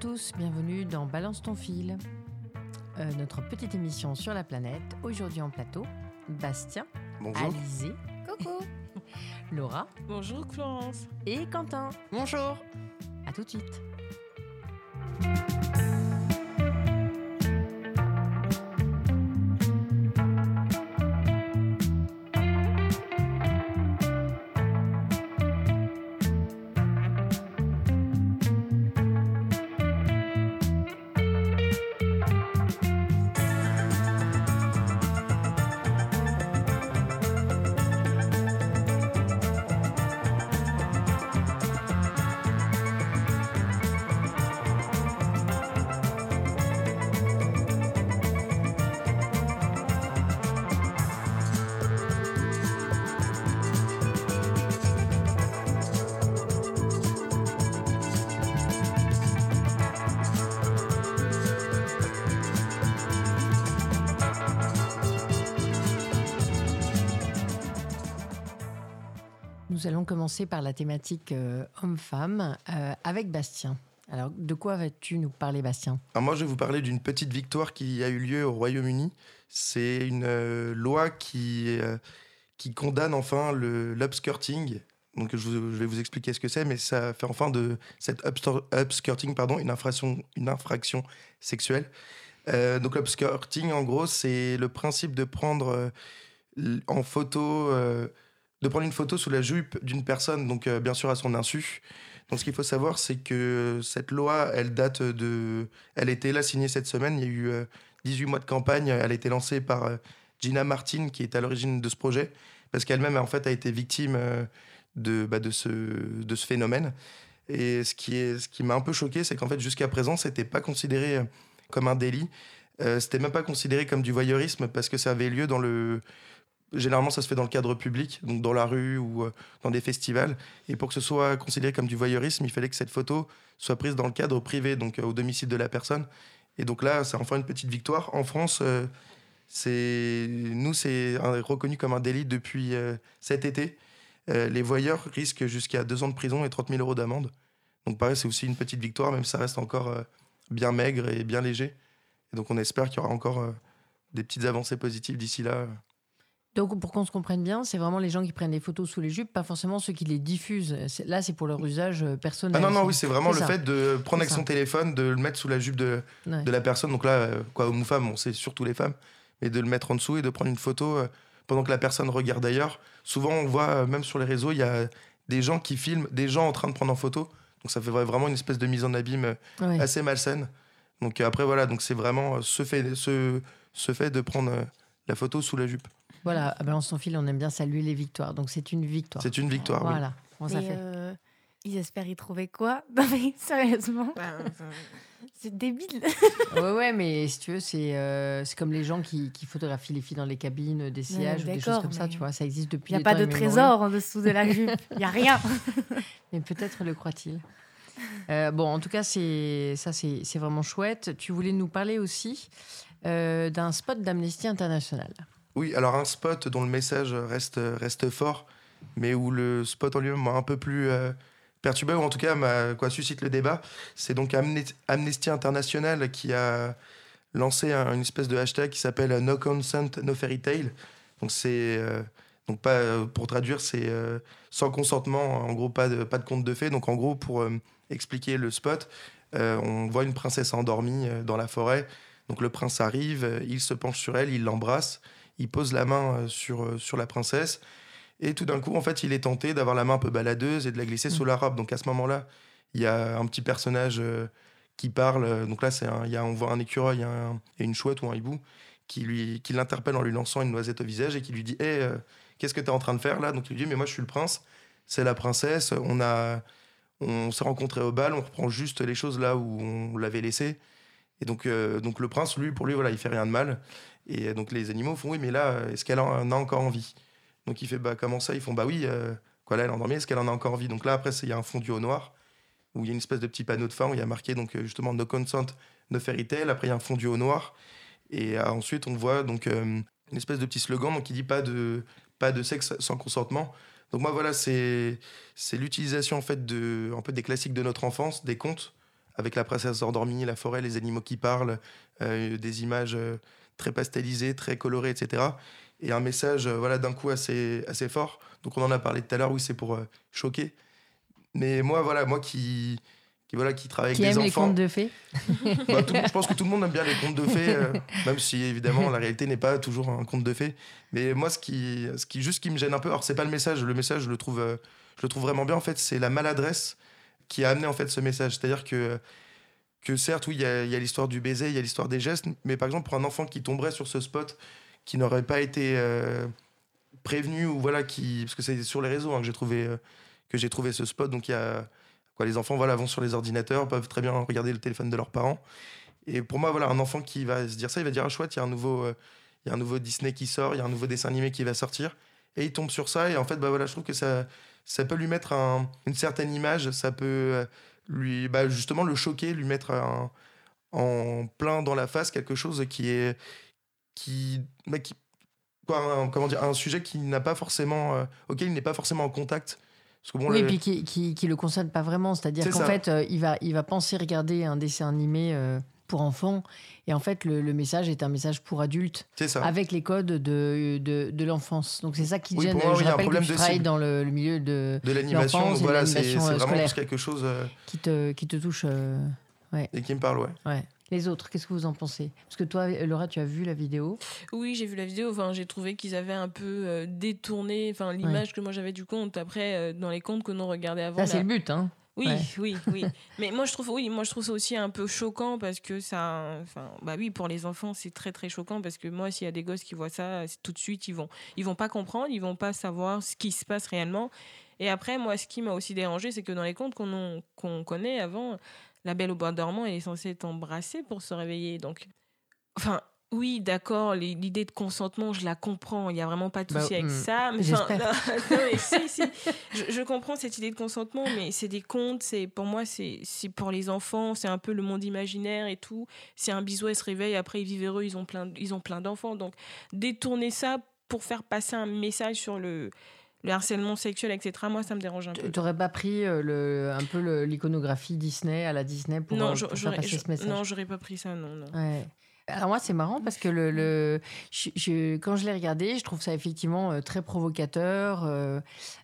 Tous, bienvenue dans Balance ton fil, euh, notre petite émission sur la planète. Aujourd'hui en plateau, Bastien, Bonjour. Alizé, Coucou. Laura Bonjour Florence. et Quentin. Bonjour. À tout de suite. Allons commencer par la thématique euh, homme-femme euh, avec Bastien. Alors, de quoi vas-tu nous parler, Bastien? Moi, je vais vous parler d'une petite victoire qui a eu lieu au Royaume-Uni. C'est une euh, loi qui, qui condamne enfin l'upskirting. Donc je, vous- je vais vous expliquer ce que c'est, mais ça fait enfin de cette upskirting pardon, une infraction, une infraction sexuelle. Donc l'upskirting, en gros, c'est le principe de prendre en photo, de prendre une photo sous la jupe d'une personne, donc euh, bien sûr à son insu. Donc ce qu'il faut savoir, c'est que cette loi, elle date de... Elle était là signée cette semaine, il y a eu euh, 18 mois de campagne, elle a été lancée par euh, Gina Martin, qui est à l'origine de ce projet, parce qu'elle-même, en fait, a été victime euh, de, bah, de, ce, de ce phénomène. Et ce qui, qui m'a un peu choqué, c'est qu'en fait, jusqu'à présent, c'était pas considéré euh, comme un délit. Euh, c'était même pas considéré comme du voyeurisme, parce que ça avait lieu dans le... Généralement, ça se fait dans le cadre public, donc dans la rue ou euh, dans des festivals. Et pour que ce soit considéré comme du voyeurisme, il fallait que cette photo soit prise dans le cadre privé, donc euh, au domicile de la personne. Et donc là, c'est enfin une petite victoire. En France, euh, c'est nous, c'est reconnu comme un délit depuis cet été. Les voyeurs risquent jusqu'à deux ans de prison et 30 000 euros d'amende. Donc pareil, c'est aussi une petite victoire, même si ça reste encore bien maigre et bien léger. Donc on espère qu'il y aura encore des petites avancées positives d'ici là. Donc, pour qu'on se comprenne bien, c'est vraiment les gens qui prennent des photos sous les jupes, pas forcément ceux qui les diffusent. Là, c'est pour leur usage euh, personnel. Ah non, non, oui, c'est vraiment le ça. fait de prendre avec son téléphone, de le mettre sous la jupe de, Ouais. de la personne. Donc là, euh, quoi, homme ou femme, on sait surtout les femmes, mais de le mettre en dessous et de prendre une photo euh, pendant que la personne regarde ailleurs. Souvent, on voit, même sur les réseaux, il y a des gens qui filment, des gens en train de prendre en photo. Donc ça fait vraiment une espèce de mise en abîme assez malsaine. Donc après, voilà, donc c'est vraiment ce fait, ce, ce fait de prendre la photo sous la jupe. Voilà, à Balance ton fil, on aime bien saluer les victoires. Donc, c'est une victoire. C'est une victoire. oui. Voilà, comment ça Mais fait euh, ils espèrent y trouver quoi? Non mais sérieusement, c'est débile. Ouais, ouais, mais si tu veux, c'est euh, c'est comme les gens qui, qui photographient les filles dans les cabines, des sillages ou des choses comme ça, tu vois. Ça existe depuis Il n'y a pas de trésor en dessous de la jupe. Il n'y a rien. Mais peut-être le croit-il. Euh, bon, en tout cas, c'est ça, c'est c'est vraiment chouette. Tu voulais nous parler aussi euh, d'un spot d'Amnesty International. Oui, alors un spot dont le message reste, reste fort, mais où le spot en lui-même m'a un peu plus euh, perturbé, ou en tout cas quoi, suscite le débat. C'est donc Amne- Amnesty International qui a lancé un- une espèce de hashtag qui s'appelle No Consent, No Fairy Tale. Donc c'est euh, donc pas euh, pour traduire, c'est sans consentement, en gros pas de pas de conte de fées. Donc en gros pour expliquer le spot, on voit une princesse endormie dans la forêt. Donc le prince arrive, il se penche sur elle, il l'embrasse, il pose la main euh, sur euh, sur la princesse. Et tout d'un coup, en fait, il est tenté d'avoir la main un peu baladeuse et de la glisser sous la robe. Donc à ce moment-là, il y a un petit personnage euh, qui parle. Donc là, c'est un- il y a, on voit un écureuil, un- et une chouette ou un hibou qui lui qui l'interpelle en lui lançant une noisette au visage et qui lui dit Hé, euh, qu'est-ce que tu es en train de faire là? Donc il lui dit Mais moi, je suis le prince, c'est la princesse. On a on s'est rencontrés au bal, on reprend juste les choses là où on l'avait laissé. Et donc, euh, donc le prince, lui, pour lui, voilà, il fait rien de mal. Et euh, donc les animaux font oui, mais là, euh, est-ce qu'elle en a encore envie? Donc il fait bah comment ça? Ils font bah oui, euh, quoi là, elle est endormie, est-ce qu'elle en a encore envie? Donc là, après, il y a un fondu au noir où il y a une espèce de petit panneau de fin où il y a marqué donc justement no consent, no fairy tale. Après, il y a un fondu au noir. Et ensuite, on voit donc une espèce de petit slogan donc, qui dit pas de, pas de sexe sans consentement. Donc moi, voilà, c'est l'utilisation en fait de un peu des classiques de notre enfance, des contes, avec la princesse endormie, la forêt, les animaux qui parlent, des images très pastelisées, très colorées, etc. Et un message, voilà, d'un coup assez, assez fort. Donc on en a parlé tout à l'heure, oui, c'est pour choquer. Mais moi, voilà, moi qui qui voilà qui travaille avec des enfants. les contes de fées. Bah, je pense que tout le monde aime bien les contes de fées, euh, même si évidemment la réalité n'est pas toujours un conte de fées. Mais moi, ce qui, ce qui juste qui me gêne un peu, alors c'est pas le message, le message je le trouve, euh, je le trouve vraiment bien en fait, c'est la maladresse qui a amené en fait ce message. C'est-à-dire que que certes, oui, il y a, l'histoire du baiser, il y a l'histoire des gestes, mais par exemple pour un enfant qui tomberait sur ce spot, qui n'aurait pas été euh, prévenu ou voilà qui, parce que c'est sur les réseaux hein, que j'ai trouvé j'ai trouvé ce spot, donc y a les enfants voilà, vont sur les ordinateurs, peuvent très bien regarder le téléphone de leurs parents. Et pour moi, voilà, un enfant qui va se dire ça, il va dire ah, chouette, il y a un nouveau, euh, il y a un nouveau Disney qui sort, il y a un nouveau dessin animé qui va sortir, et il tombe sur ça. Et en fait, bah voilà, je trouve que ça, ça peut lui mettre une certaine image, ça peut euh, lui, bah, justement, le choquer, lui mettre en plein dans la face quelque chose qui est, qui, bah, qui quoi, un, comment dire, un sujet qui n'a pas forcément, euh, auquel il n'est pas forcément en contact oui, et puis qui, qui, qui, le concerne pas vraiment. C'est-à-dire qu'en fait, euh, il, va, il va penser regarder un dessin animé euh, pour enfants. Et en fait, le, message est un message pour adultes. Ça. Avec les codes de, de, de l'enfance. Donc c'est ça qui gêne. Je rappelle que tu travailles dans le, milieu de, de l'animation. Voilà, c'est vraiment quelque chose euh, qui, te, qui te touche. Ouais. Et qui me parle, ouais. ouais. Les autres, qu'est-ce que vous en pensez? Parce que toi, Laura, tu as vu la vidéo? Oui, j'ai vu la vidéo. Enfin, j'ai trouvé qu'ils avaient un peu euh, détourné enfin, l'image que moi j'avais du conte. Après, euh, dans les contes que nous regardait avant. Ça, c'est le but, hein oui, oui, oui. Mais moi je trouve, oui, moi je trouve ça aussi un peu choquant parce que ça, enfin, bah oui, pour les enfants c'est très très choquant parce que moi s'il y a des gosses qui voient ça, tout de suite ils vont, ils vont pas comprendre, ils vont pas savoir ce qui se passe réellement. Et après, moi, ce qui m'a aussi dérangé, c'est que dans les contes qu'on qu'on connaît avant, la belle au bois dormant, elle est censée t'embrasser pour se réveiller. Donc, enfin, oui, d'accord, l'idée de consentement, je la comprends. Il n'y a vraiment pas de souci bah, avec hmm, ça. Mais, si, si. Je, comprends cette idée de consentement, mais c'est des contes. C'est pour moi, c'est pour les enfants. C'est un peu le monde imaginaire et tout. C'est un bisou, elle se réveille. Après, ils vivent heureux. Ils ont plein, ils ont plein d'enfants. Donc, détourner ça pour faire passer un message sur le le harcèlement sexuel, etc. Moi, ça me dérange un peu. Tu n'aurais pas pris euh, le, un peu l'iconographie Disney à la Disney pour, non, euh, pour faire passer ce message? Non, j'aurais pas pris ça, non. non. Ouais. Alors moi, c'est marrant parce que le, je, quand je l'ai regardé, je trouve ça effectivement euh, très provocateur, euh,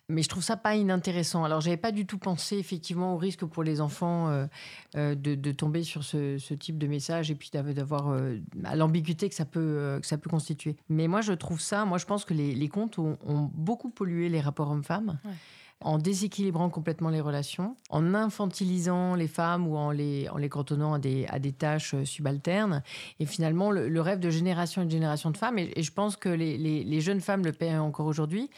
mais je trouve ça pas inintéressant. Alors j'avais pas du tout pensé effectivement au risque pour les enfants euh, de, tomber sur ce, type de message et puis d'avoir l'ambiguïté que ça peut que ça peut constituer. Mais moi, je trouve ça, moi je pense que les, contes ont, beaucoup pollué les rapports hommes-femmes en déséquilibrant complètement les relations, en infantilisant les femmes ou en les, en les cantonnant à des, à des tâches euh, subalternes. Et finalement, le, rêve de génération et de génération de femmes, et, je pense que les, les, jeunes femmes le paient encore aujourd'hui,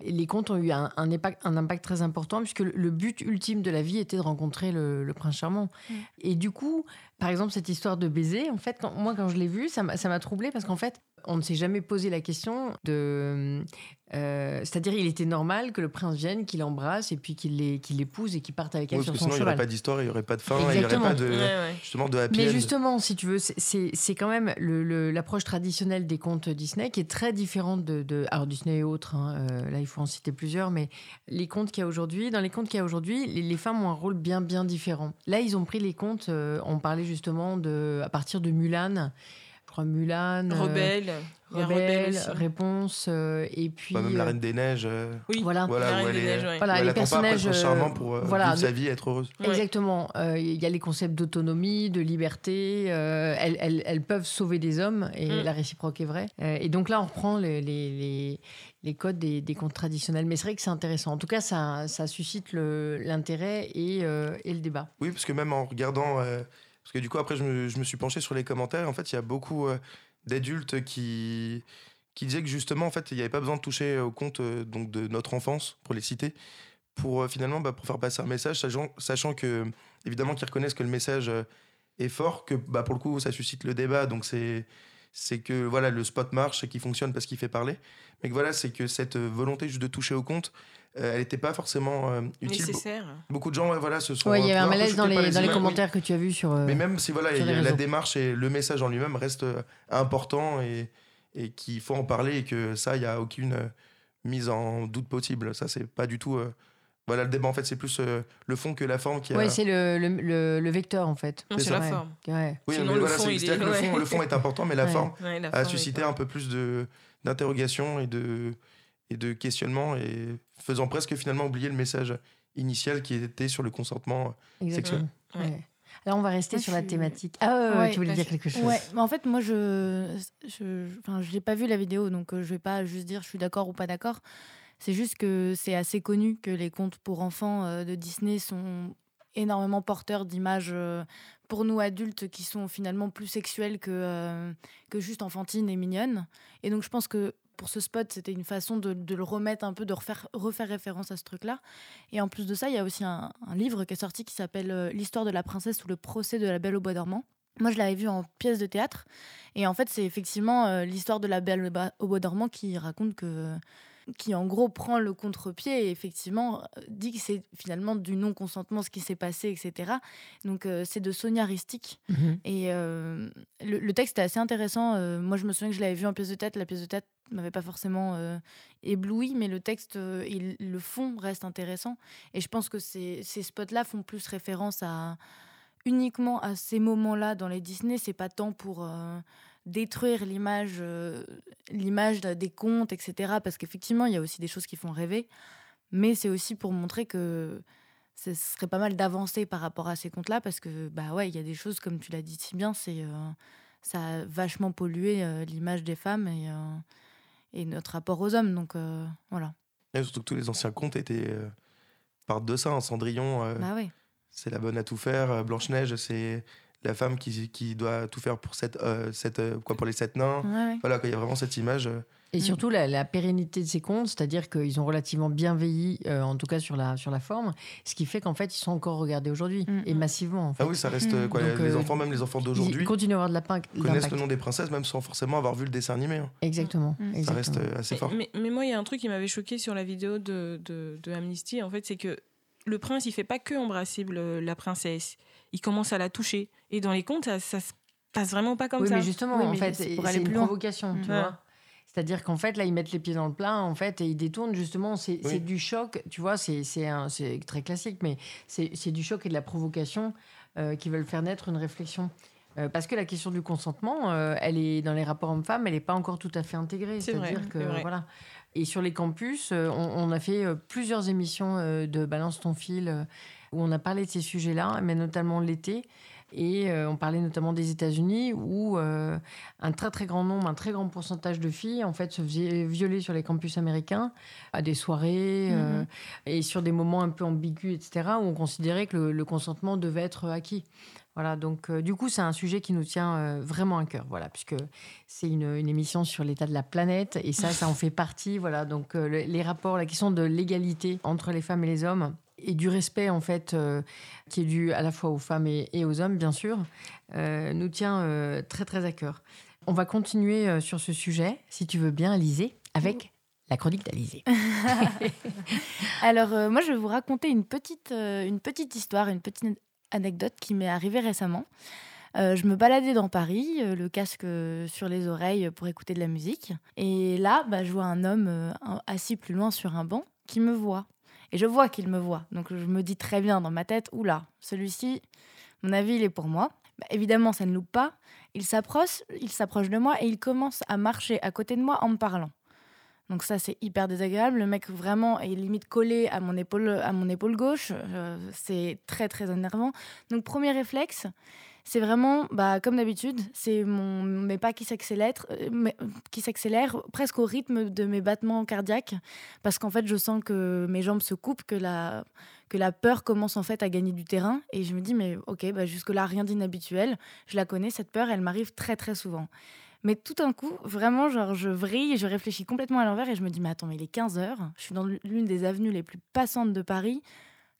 les contes ont eu un, un, impact, un impact très important puisque le but ultime de la vie était de rencontrer le, prince charmant. Mm. Et du coup, par exemple, cette histoire de baiser, en fait, moi, quand je l'ai vue, ça m'a troublée parce qu'en fait, on ne s'est jamais posé la question de. Euh, c'est-à-dire, il était normal que le prince vienne, qu'il embrasse et puis qu'il l'épouse et qu'il parte avec elle sur son sinon, cheval. Il n'y aurait pas d'histoire, il n'y aurait pas de fin, il n'y aurait pas de, justement de happy Mais justement, si tu veux, c'est quand même l'approche traditionnelle des contes Disney qui est très différente de. alors, Disney et autres, hein, euh, là, il faut en citer plusieurs, mais les contes qu'il y a aujourd'hui, dans les contes qu'il y a aujourd'hui, les, femmes ont un rôle bien, bien différent. Là, ils ont pris les contes, euh, on parlait justement de, à partir de Mulan crois Mulan. Euh, Rebelle. Rebelle, réponse. Euh, et puis. même la euh, Reine des Neiges. oui, voilà. Voilà, la Reine des Neiges, voilà, les personnages. charmant pour vivre sa vie, être heureuse. Exactement. Il y a les concepts d'autonomie, de liberté. Elles, elles, elles, peuvent sauver des hommes et mm. la réciproque est vraie. et donc là, on reprend les, les, les codes des, des, contes traditionnels. Mais c'est vrai que c'est intéressant. En tout cas, ça, ça suscite l'intérêt et, et, le débat. Oui, parce que même en regardant parce que du coup, après, je me, suis penché sur les commentaires. En fait, il y a beaucoup euh, d'adultes qui, disaient que justement, en fait, il n'y avait pas besoin de toucher au compte euh, donc de notre enfance, pour les citer, pour euh, finalement bah, pour faire passer un message, sachant, sachant que, évidemment, qu'ils reconnaissent que le message est fort, que bah, pour le coup, ça suscite le débat. Donc, c'est que voilà le spot marche et qu'il fonctionne parce qu'il fait parler mais que voilà c'est que cette volonté juste de toucher au compte elle n'était pas forcément euh, utile. Nécessaire. Beaucoup de gens voilà, se sont. Oui, il y avait un malaise dans les, dans les commentaires que tu as vus sur. Euh, Mais même si voilà, la démarche et le message en lui-même reste important et, et qu'il faut en parler et que ça, il n'y a aucune mise en doute possible. Ça, c'est pas du tout voilà, le débat, en fait, c'est plus euh, le fond que la forme qui a. Oui, c'est le, le, le, vecteur, en fait. c'est la forme. Ouais. Oui, mais voilà, c'est est... le, fond, le fond est important, mais la forme a suscité un peu plus d'interrogation et de, et de questionnement, et faisant presque finalement oublier le message initial qui était sur le consentement sexuel. Là, on va rester sur la thématique. Ah, tu voulais dire quelque chose Ouais, mais en fait, moi, je je n'ai pas vu la vidéo, donc euh, je vais pas juste dire je suis d'accord ou pas d'accord. C'est juste que c'est assez connu que les contes pour enfants euh, de Disney sont énormément porteurs d'images euh, pour nous adultes qui sont finalement plus sexuelles que, euh, que juste enfantines et mignonnes. Et donc je pense que pour ce spot, c'était une façon de, le remettre un peu, de refaire, refaire référence à ce truc-là. Et en plus de ça, il y a aussi un, livre qui est sorti qui s'appelle L'histoire de la princesse ou le procès de la belle au bois dormant. Moi, je l'avais vu en pièce de théâtre. Et en fait, c'est effectivement l'histoire de la belle au bois dormant qui raconte que qui en gros prend le contre-pied et effectivement euh, dit que c'est finalement du non-consentement ce qui s'est passé, etc. Donc euh, c'est de Sonia Ristic. Mhm. Et euh, le, texte est assez intéressant. moi je me souviens que je l'avais vu en pièce de tête. La pièce de tête m'avait pas forcément ébloui, mais le texte et le fond reste intéressant. Et je pense que ces, ces spots-là font plus référence à uniquement à ces moments-là dans les Disney. C'est pas tant pour détruire l'image euh, l'image des contes, etc. Parce qu'effectivement, il y a aussi des choses qui font rêver. Mais c'est aussi pour montrer que ce serait pas mal d'avancer par rapport à ces contes-là. Parce que, bah ouais, il y a des choses, comme tu l'as dit si bien, c'est euh, ça a vachement pollué euh, l'image des femmes et, et notre rapport aux hommes. Donc voilà. Et surtout que tous les anciens contes étaient partent de ça. un Cendrillon, bah c'est la bonne à tout faire. Blanche-Neige, c'est la femme qui, qui, doit tout faire pour, cette, euh, cette, euh, quoi, pour les sept nains. Voilà, il y a vraiment cette image. Euh. Et surtout la, pérennité de ces contes, c'est-à-dire qu'ils ont relativement bien veillé, en tout cas sur la, sur la forme, ce qui fait qu'en fait ils sont encore regardés aujourd'hui mm, et mm. massivement. En fait. Ah oui, ça reste mm. quoi, les enfants, même les enfants d'aujourd'hui, continuent à avoir de la connaissent le nom des princesses même sans forcément avoir vu le dessin animé. Hein. Exactement, Ça reste assez fort. Mais, mais, moi, il y a un truc qui m'avait choqué sur la vidéo de, de, de Amnesty, en fait, c'est que le prince, il fait pas que embrasser la princesse. Il commence à la toucher. Et dans les contes, ça, ça se passe vraiment pas comme oui, ça. Mais justement, en fait, c'est une provocation, tu vois. C'est-à-dire qu'en fait, là, ils mettent les pieds dans le plat, en fait, et ils détournent justement. C'est du choc, tu vois, c'est très classique, mais c'est du choc et de la provocation euh, qui veulent faire naître une réflexion. Euh, parce que la question du consentement, euh, elle est dans les rapports hommes-femmes, elle n'est pas encore tout à fait intégrée. C'est-à-dire que voilà. Et sur les campus, on, on, a fait plusieurs émissions de Balance ton fil où on a parlé de ces sujets-là, mais notamment l'été. Et euh, on parlait notamment des États-Unis où euh, un très très grand nombre, un très grand pourcentage de filles en fait se faisaient violer sur les campus américains à des soirées euh, mhm. et sur des moments un peu ambigus, etc. où on considérait que le, consentement devait être acquis. Voilà, donc du coup, c'est un sujet qui nous tient vraiment à cœur, voilà, puisque c'est une, une, émission sur l'état de la planète et ça, ça en fait partie, voilà. Donc les rapports, la question de l'égalité entre les femmes et les hommes, et du respect en fait euh, qui est dû à la fois aux femmes et, aux hommes bien sûr euh, nous tient euh, très très à cœur. On va continuer sur ce sujet si tu veux bien Alizé avec la chronique d'Alizé. Alors moi je vais vous raconter une petite une petite histoire, une petite anecdote qui m'est arrivée récemment. je me baladais dans Paris, le casque sur les oreilles pour écouter de la musique. Et là, bah, je vois un homme assis plus loin sur un banc qui me voit. Et je vois qu'il me voit. Donc je me dis très bien dans ma tête, oula, celui-ci, mon avis, il est pour moi. Bah, évidemment, ça ne loupe pas. Il s'approche, il s'approche de moi et il commence à marcher à côté de moi en me parlant. Donc ça, c'est hyper désagréable. Le mec vraiment est limite collé à mon épaule, à mon épaule gauche. Euh, c'est très très énervant. Donc premier réflexe, c'est vraiment, bah, comme d'habitude, c'est mes pas qui s'accélèrent, euh, qui presque au rythme de mes battements cardiaques, parce qu'en fait, je sens que mes jambes se coupent, que la, que la peur commence en fait à gagner du terrain, et je me dis, mais ok, bah, jusque-là, rien d'inhabituel, je la connais, cette peur, elle m'arrive très très souvent. Mais tout d'un coup, vraiment, genre, je vrille, je réfléchis complètement à l'envers et je me dis, mais attends, mais il est 15 heures, je suis dans l'une des avenues les plus passantes de Paris.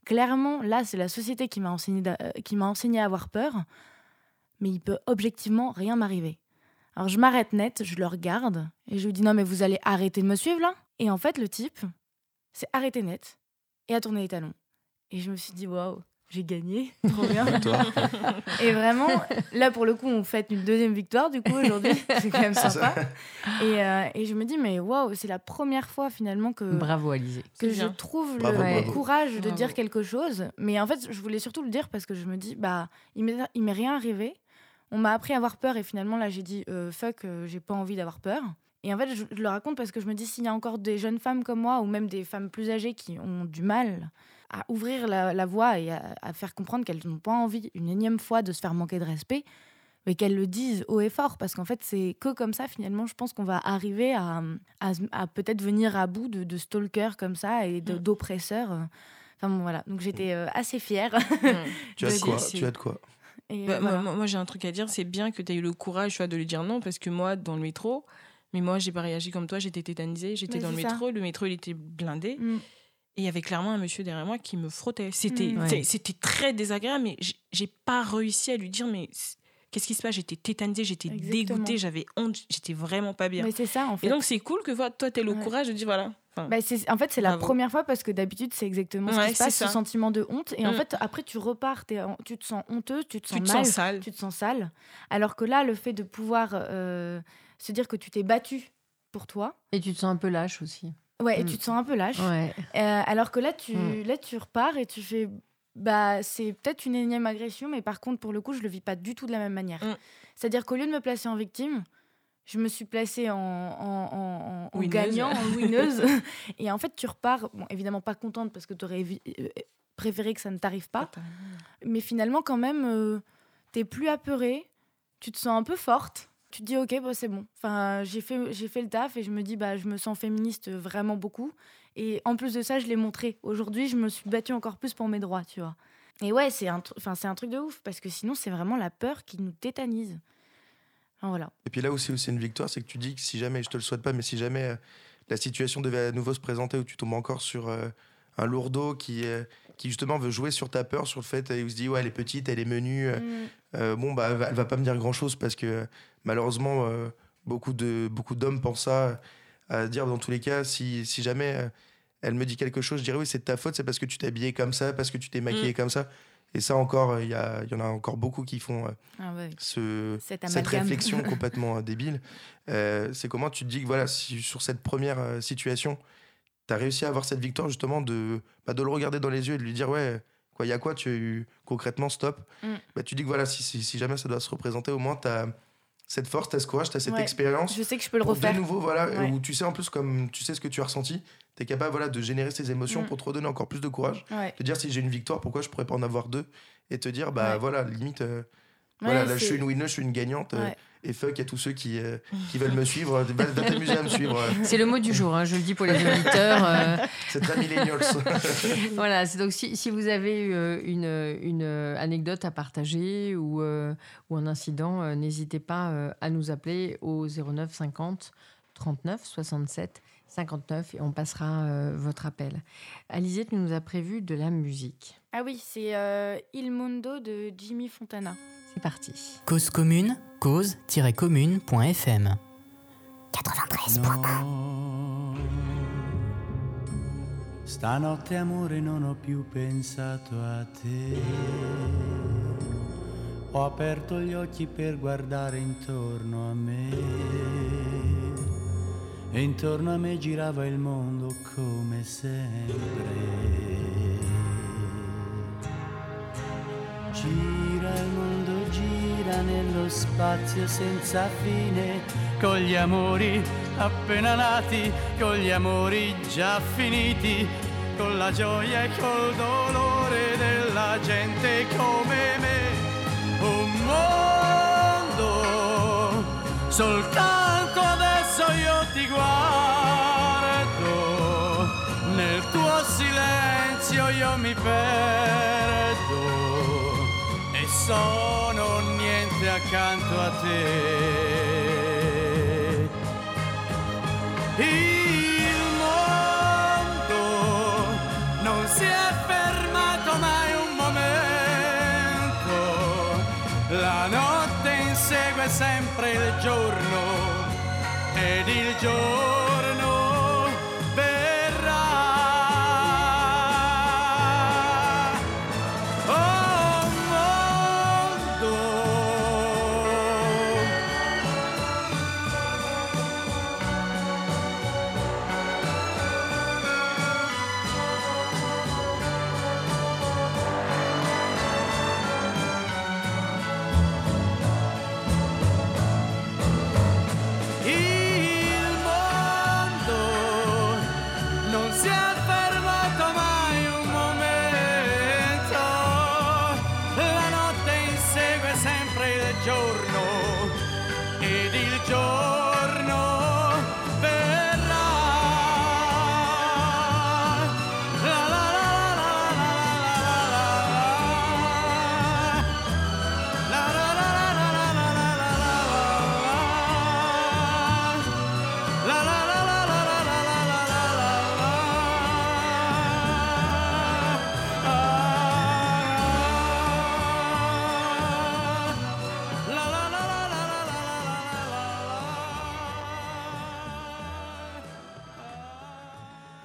Clairement, là, c'est la société qui m'a enseigné, euh, qui m'a enseigné à avoir peur mais il peut objectivement rien m'arriver. Alors je m'arrête net, je le regarde et je lui dis non mais vous allez arrêter de me suivre là? Et en fait le type s'est arrêté net et a tourné les talons. Et je me suis dit waouh, j'ai gagné, trop bien. et vraiment, là pour le coup, on fête une deuxième victoire du coup aujourd'hui, c'est quand même sympa. Et, euh, et, je me dis, mais waouh, c'est la première fois finalement que. Bravo Alizé. Que je trouve le courage de dire quelque chose. Mais en fait, je voulais surtout le dire parce que je me dis, bah, il m'est rien arrivé. On m'a appris à avoir peur et finalement là, j'ai dit, euh, fuck, euh, j'ai pas envie d'avoir peur. Et en fait, je, je, le raconte parce que je me dis, s'il y a encore des jeunes femmes comme moi ou même des femmes plus âgées qui ont du mal à ouvrir la, voie et à, faire comprendre qu'elles n'ont pas envie une énième fois de se faire manquer de respect, mais qu'elles le disent haut et fort, parce qu'en fait, c'est que comme ça, finalement, je pense qu'on va arriver à, à, peut-être venir à bout de, de stalkers comme ça et mm. d'oppresseurs. Enfin bon, voilà, donc j'étais euh, assez fière. Mm. tu, as de quoi, tu as de quoi bah, Moi, j'ai un truc à dire, c'est bien que tu aies eu le courage de lui dire non, parce que moi, dans le métro, mais moi, j'ai pas réagi comme toi, j'étais tétanisée, j'étais dans le métro, le métro, il était blindé. Mm. Et il y avait clairement un monsieur derrière moi qui me frottait. C'était mmh. c'était très désagréable, mais j'ai pas réussi à lui dire, mais qu'est-ce qui se passe? J'étais tétanisée, j'étais dégoûtée, j'avais honte, j'étais vraiment pas bien. Mais c'est ça, en fait. Et donc, c'est cool que toi, tu aies le courage de dire, voilà. Bah, en fait, c'est la première fois parce que d'habitude, c'est exactement ce qui se passe, ce sentiment de honte. Et en mmh. fait, après, tu repars, tu te sens honteux, tu te sens mal, sale. tu te sens sale. Alors que là, le fait de pouvoir euh, se dire que tu t'es battu pour toi. Et tu te sens un peu lâche aussi. Ouais, et tu mm. te sens un peu lâche. Euh, alors que là tu, mm. là, tu repars et tu fais. Bah, c'est peut-être une énième agression, mais par contre, pour le coup, je le vis pas du tout de la même manière. Mm. C'est-à-dire qu'au lieu de me placer en victime, je me suis placée en, en, en, gagnant, en winneuse. et en fait, tu repars, bon, évidemment pas contente parce que tu aurais euh, préféré que ça ne t'arrive pas. Mais finalement, quand même, euh, tu es plus apeurée, tu te sens un peu forte tu te dis ok bah, c'est bon. Enfin j'ai fait j'ai fait le taf et je me dis bah je me sens féministe vraiment beaucoup. Et en plus de ça je l'ai montré. Aujourd'hui je me suis battue encore plus pour mes droits tu vois. Et ouais c'est un c'est un truc de ouf parce que sinon c'est vraiment la peur qui nous tétanise voilà et puis là aussi c'est une victoire c'est que tu dis que si jamais je te le souhaite pas mais si jamais euh, la situation devait à nouveau se présenter où tu tombes encore sur euh, un lourdeau qui euh, qui justement veut jouer sur ta peur, sur le fait où se dit ouais elle est petite, elle est menue, mm. bon bah elle va pas me dire grand chose parce que malheureusement, beaucoup de beaucoup d'hommes pensent ça, à dire dans tous les cas, si, si jamais elle me dit quelque chose, je dirais oui, c'est de ta faute, c'est parce que tu t'es habillé comme ça, parce que tu t'es maquillé mm. comme ça. Et ça encore, il y, y, en a encore beaucoup qui font euh, ah ce, cette réflexion complètement débile. c'est comment tu te dis que voilà, si, sur cette première situation, tu as réussi à avoir cette victoire justement de, bah, de le regarder dans les yeux et de lui dire ouais, quoi, il y a quoi tu concrètement stop? Mm. Bah, tu dis que voilà, si, si, si, jamais ça doit se représenter, au moins tu as cette force, tu as ce courage, tu as cette expérience. Je sais que je peux le refaire. De nouveau, voilà, où tu sais en plus, comme tu sais ce que tu as ressenti, tu es capable voilà, de générer ces émotions mm. pour te redonner encore plus de courage. De dire si j'ai une victoire, pourquoi je pourrais pas en avoir deux? Et te dire, bah voilà, limite, euh, voilà, là, je suis une winner, je suis une gagnante. Euh, et fuck à tous ceux qui, euh, qui veulent me suivre. Va, t'amuser à me suivre. C'est le mot du jour, hein, je le dis pour les auditeurs. Euh. C'est très millennials. voilà, c'est donc si, si, vous avez euh, une, une anecdote à partager ou, ou un incident, n'hésitez pas à nous appeler au 09 50 39 67 59 et on passera votre appel. Alizé, tu nous as prévu de la musique. Ah oui, c'est Il Mundo de Jimmy Fontana. C'est parti. Cause commune, cause-commune.fm 93.1 Stanotte amore non ho più pensato a te. Ho aperto gli occhi per guardare intorno a me. E intorno a me girava il mondo come sempre. Gira il mondo, gira nello spazio senza fine, con gli amori appena nati, con gli amori già finiti, con la gioia e col dolore della gente come me. Un mondo, soltanto adesso io ti guardo, nel tuo silenzio io mi perdo. Sono niente accanto a te. Il mondo non si è fermato mai un momento, la notte insegue sempre il giorno ed il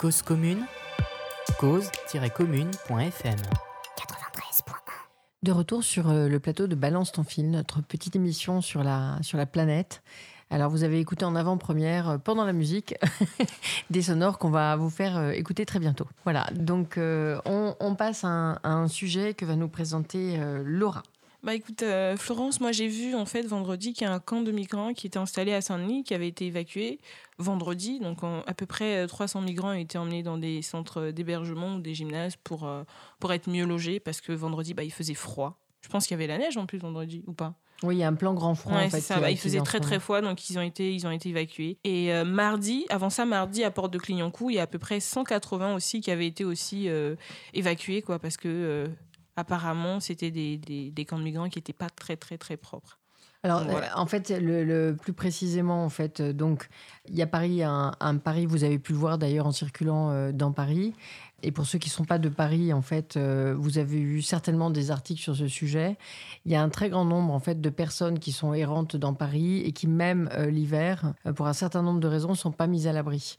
Cause commune, cause-commune.fm. De retour sur euh, le plateau de Balance ton fil, notre petite émission sur la, planète. Alors, vous avez écouté en avant-première, euh, pendant la musique, des sonores qu'on va vous faire euh, écouter très bientôt. Voilà, donc on, passe à un, sujet que va nous présenter Laura. Bah écoute, euh, Florence, moi j'ai vu en fait vendredi qu'il y a un camp de migrants qui était installé à Saint-Denis, qui avait été évacué vendredi. Donc à peu près 300 euh, migrants ont été emmenés dans des centres d'hébergement ou des gymnases pour, euh, pour être mieux logés parce que vendredi bah, il faisait froid. Je pense qu'il y avait la neige en plus vendredi ou pas? Oui, il y a un plan grand froid. en fait, ça, bah, il faisait très très froid, donc ils ont été, ils ont été évacués. Et mardi, avant ça, mardi, à Porte de Clignancourt, il y a à peu près 180 aussi qui avaient été aussi évacués, quoi, parce que apparemment, c'était des, des, camps de migrants qui n'étaient pas très, très, très propres. Alors, euh, en fait, le, plus précisément, en fait, euh, donc, il y a Paris, un, Paris, vous avez pu le voir d'ailleurs en circulant euh, dans Paris. Et pour ceux qui ne sont pas de Paris, en fait, vous avez eu certainement des articles sur ce sujet. Il y a un très grand nombre, en fait, de personnes qui sont errantes dans Paris et qui, même l'hiver, pour un certain nombre de raisons, ne sont pas mises à l'abri.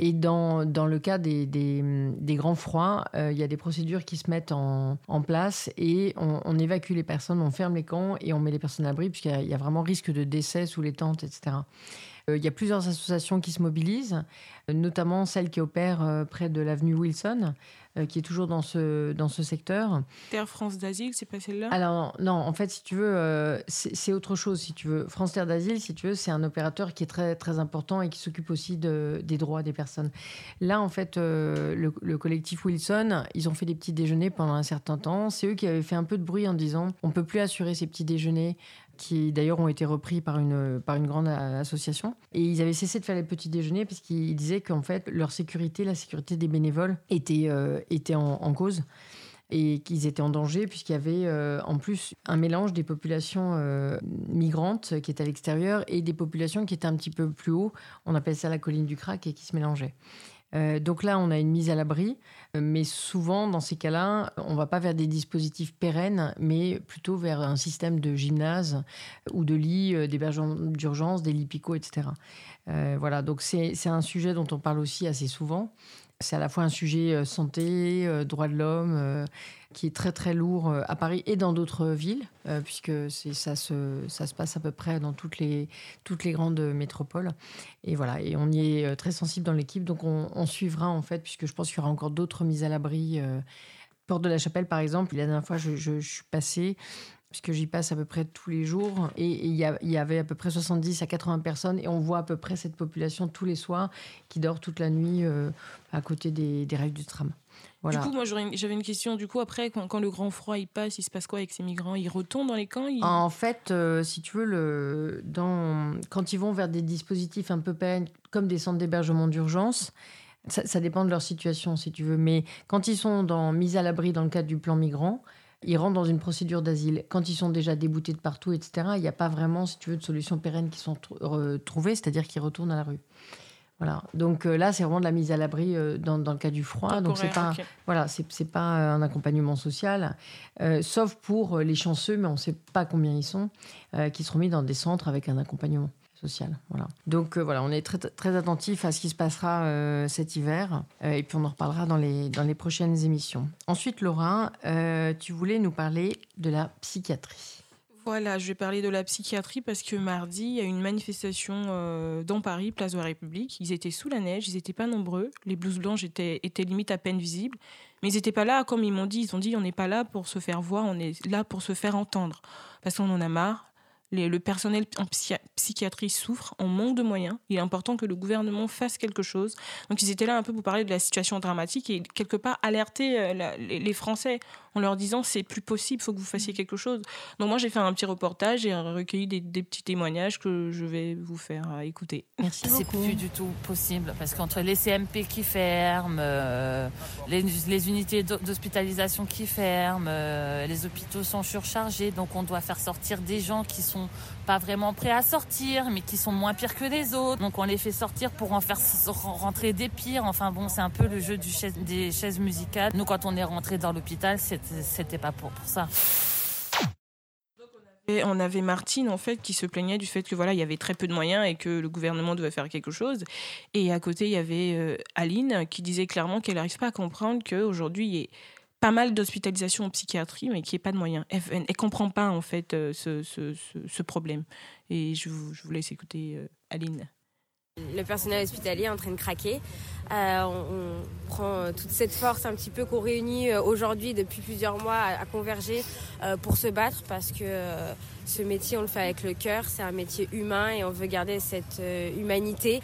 Et dans, dans le cas des, des, grands froids, euh, il y a des procédures qui se mettent en, en place et on, évacue les personnes, on ferme les camps et on met les personnes à l'abri puisqu'il y, a vraiment risque de décès sous les tentes, etc. Euh, il y a plusieurs associations qui se mobilisent, notamment celle qui opère euh, près de l'avenue Wilson, euh, qui est toujours dans ce, dans ce secteur. Terre France d'Asile, c'est pas celle-là? Alors non, en fait, si tu veux, c'est autre chose. Si tu veux, France Terre d'Asile, si tu veux, c'est un opérateur qui est très très important et qui s'occupe aussi de, des droits des personnes. Là, en fait, le, le, collectif Wilson, ils ont fait des petits déjeuners pendant un certain temps. C'est eux qui avaient fait un peu de bruit en disant, on peut plus assurer ces petits déjeuners qui d'ailleurs ont été repris par une, par une grande association. Et ils avaient cessé de faire les petits déjeuners parce qu'ils disaient qu'en fait, leur sécurité, la sécurité des bénévoles était, euh, était en, cause et qu'ils étaient en danger puisqu'il y avait euh, en plus un mélange des populations euh, migrantes qui étaient à l'extérieur et des populations qui étaient un petit peu plus haut. On appelle ça la colline du crack et qui se mélangeaient. Donc là, on a une mise à l'abri, mais souvent, dans ces cas-là, on va pas vers des dispositifs pérennes, mais plutôt vers un système de gymnase ou de lits euh, d'hébergement d'urgence, des lits picots, etc. voilà, donc c'est un sujet dont on parle aussi assez souvent. C'est à la fois un sujet santé, droit de l'homme, qui est très très lourd euh, à Paris et dans d'autres villes, euh, puisque ça se, ça se passe à peu près dans toutes les, toutes les grandes métropoles. Et voilà, et on y est euh, très sensible dans l'équipe, donc on, suivra en fait, puisque je pense qu'il y aura encore d'autres mises à l'abri. Porte de la Chapelle, par exemple, la dernière fois, je, je suis passée puisque j'y passe à peu près tous les jours. Et il y, avait à peu près 70 à 80 personnes, et on voit à peu près cette population tous les soirs qui dort toute la nuit à côté des, des rails du tram. Du coup, moi, j'avais une question. Du coup, après, quand, le grand froid il passe, il se passe quoi avec ces migrants? Ils retournent dans les camps? En fait, euh, si tu veux, le, dans, quand ils vont vers des dispositifs un peu peines, comme des centres d'hébergement d'urgence, ça, dépend de leur situation, si tu veux. Mais quand ils sont dans, mis à l'abri dans le cadre du plan migrant, ils rentrent dans une procédure d'asile. Quand ils sont déjà déboutés de partout, etc., il n'y a pas vraiment, si tu veux, de solutions pérennes qui sont trouvées, c'est-à-dire qu'ils retournent à la rue. Voilà. Donc euh, là, c'est vraiment de la mise à l'abri euh, dans, dans, le cas du froid. Donc c'est pas, voilà, c'est pas un accompagnement social, euh, sauf pour les chanceux, mais on ne sait pas combien ils sont, qui seront mis dans des centres avec un accompagnement social. Voilà. Donc voilà, on est très, très attentif à ce qui se passera cet hiver, et puis on en reparlera dans les, prochaines émissions. Ensuite, Laura, tu voulais nous parler de la psychiatrie. Voilà, je vais parler de la psychiatrie parce que mardi, il y a une manifestation euh, dans Paris, place de la République. Ils étaient sous la neige, ils n'étaient pas nombreux. Les blouses blanches étaient, étaient limite à peine visibles. Mais ils n'étaient pas là, comme ils m'ont dit. Ils ont dit on n'est pas là pour se faire voir, on est là pour se faire entendre. Parce qu'on en a marre le personnel en psychiatrie souffre, on manque de moyens. Il est important que le gouvernement fasse quelque chose. Donc ils étaient là un peu pour parler de la situation dramatique et quelque part alerter euh, les, Français en leur disant c'est plus possible, il faut que vous fassiez quelque chose. Donc moi j'ai fait un petit reportage et recueilli des, petits témoignages que je vais vous faire euh, écouter. Merci C'est plus du tout possible parce qu'entre les CMP qui ferment, euh, les, les, unités d'hospitalisation qui ferment, les hôpitaux sont surchargés, donc on doit faire sortir des gens qui sont pas vraiment prêts à sortir, mais qui sont moins pires que les autres. Donc on les fait sortir pour en faire rentrer des pires. Enfin bon, c'est un peu le jeu des chaises musicales. Nous, quand on est rentré dans l'hôpital, c'était pas pour, ça. Et on avait Martine en fait qui se plaignait du fait que voilà il y avait très peu de moyens et que le gouvernement devait faire quelque chose. Et à côté il y avait euh, Aline qui disait clairement qu'elle n'arrive pas à comprendre qu'aujourd'hui pas mal d'hospitalisations en psychiatrie mais qu'il n'y ait pas de moyens. Elle, ne comprend pas en fait euh, ce, ce, problème. Et je vous, je vous laisse écouter euh, Aline. Le personnel hospitalier est en train de craquer. Euh, on, prend euh, toute cette force un petit peu qu'on réunit euh, aujourd'hui depuis plusieurs mois à, converger pour se battre parce que ce métier, on le fait avec le cœur, c'est un métier humain et on veut garder cette humanité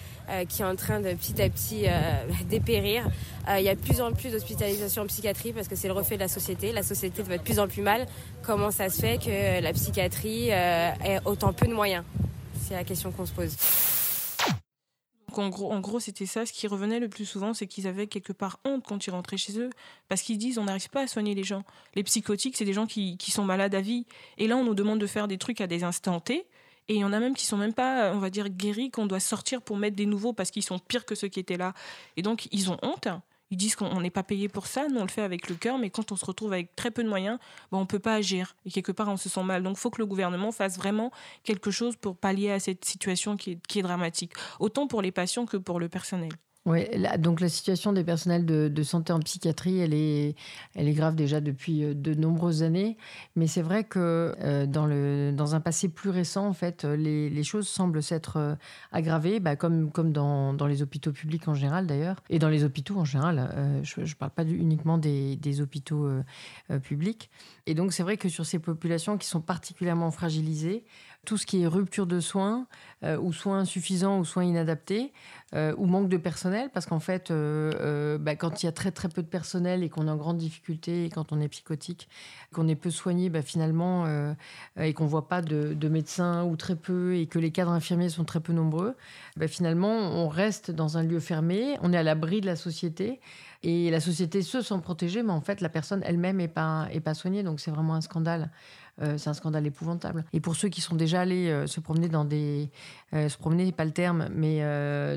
qui est en train de petit à petit dépérir. Il y a de plus en plus d'hospitalisation en psychiatrie parce que c'est le reflet de la société. La société va de plus en plus mal. Comment ça se fait que la psychiatrie ait autant peu de moyens? C'est la question qu'on se pose gros, en gros c'était ça. Ce qui revenait le plus souvent, c'est qu'ils avaient quelque part honte quand ils rentraient chez eux. Parce qu'ils disent on n'arrive pas à soigner les gens. Les psychotiques, c'est des gens qui, sont malades à vie. Et là, on nous demande de faire des trucs à des instants T. Et il y en a même qui sont même pas, on va dire, guéris, qu'on doit sortir pour mettre des nouveaux parce qu'ils sont pires que ceux qui étaient là. Et donc, ils ont honte. Ils disent qu'on n'est pas payé pour ça, nous on le fait avec le cœur, mais quand on se retrouve avec très peu de moyens, bon, on ne peut pas agir. Et quelque part, on se sent mal. Donc il faut que le gouvernement fasse vraiment quelque chose pour pallier à cette situation qui est dramatique, autant pour les patients que pour le personnel. Oui, donc la situation des personnels de, santé en psychiatrie, elle est, grave déjà depuis euh, de nombreuses années. Mais c'est vrai que euh, dans, un passé plus récent, en fait, les, les choses semblent s'être euh, aggravées, bah, comme, dans, les hôpitaux publics en général d'ailleurs, et dans les hôpitaux en général. je ne parle pas uniquement des hôpitaux publics. Et donc c'est vrai que sur ces populations qui sont particulièrement fragilisées, tout ce qui est rupture de soins, euh, ou soins insuffisants ou soins inadaptés, euh, ou manque de personnel, parce qu'en fait, euh, bah, quand il y a très très peu de personnel et qu'on est en grande difficulté, et quand on est psychotique, qu'on est peu soigné, bah, finalement, et qu'on voit pas de, médecins ou très peu, et que les cadres infirmiers sont très peu nombreux, bah, finalement, on reste dans un lieu fermé, on est à l'abri de la société. Et la société se sent protégée, mais en fait, la personne elle-même n'est est pas soignée. Donc, c'est vraiment un scandale. Euh, c'est un scandale épouvantable. Et pour ceux qui sont déjà allés euh, se promener dans des... Euh, se promener, pas le terme, mais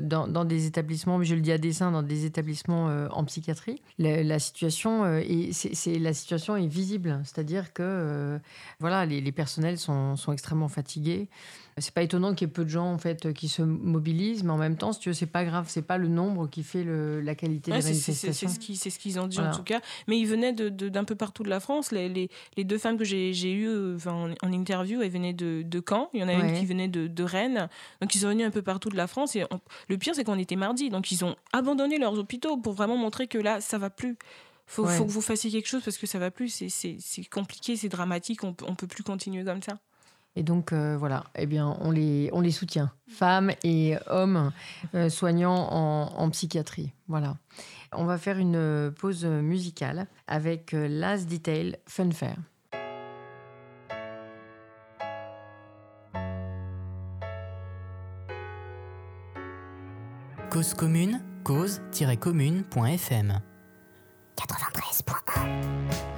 dans, dans, des établissements, je le dis à dessein, dans des établissements en psychiatrie, la, situation, est, la situation est visible. C'est-à-dire que voilà, les, les personnels sont, sont extrêmement fatigués. C'est pas étonnant qu'il y ait peu de gens en fait qui se mobilisent, mais en même temps, si tu veux, c'est pas grave, c'est pas le nombre qui fait le, la qualité des manifestations. C'est ce qu'ils ont dit en tout cas. Mais ils venaient d'un de, peu partout de la France. Les, les, les deux femmes que j'ai eues euh, en, en, interview, elles venaient de, de Caen. Il y en a une qui venait de, de, Rennes. Donc ils sont venus un peu partout de la France. Et le pire, c'est qu'on était mardi, donc ils ont abandonné leurs hôpitaux pour vraiment montrer que là, ça va plus faut, faut que vous fassiez quelque chose parce que ça va plus. C'est compliqué, c'est dramatique. On, on peut plus continuer comme ça. Et donc, euh, voilà, eh bien, on les, on les soutient, femmes et hommes euh, soignants en, psychiatrie. Voilà. On va faire une pause musicale avec euh, Last Detail Funfair. Cause commune, cause-commune.fm 93.1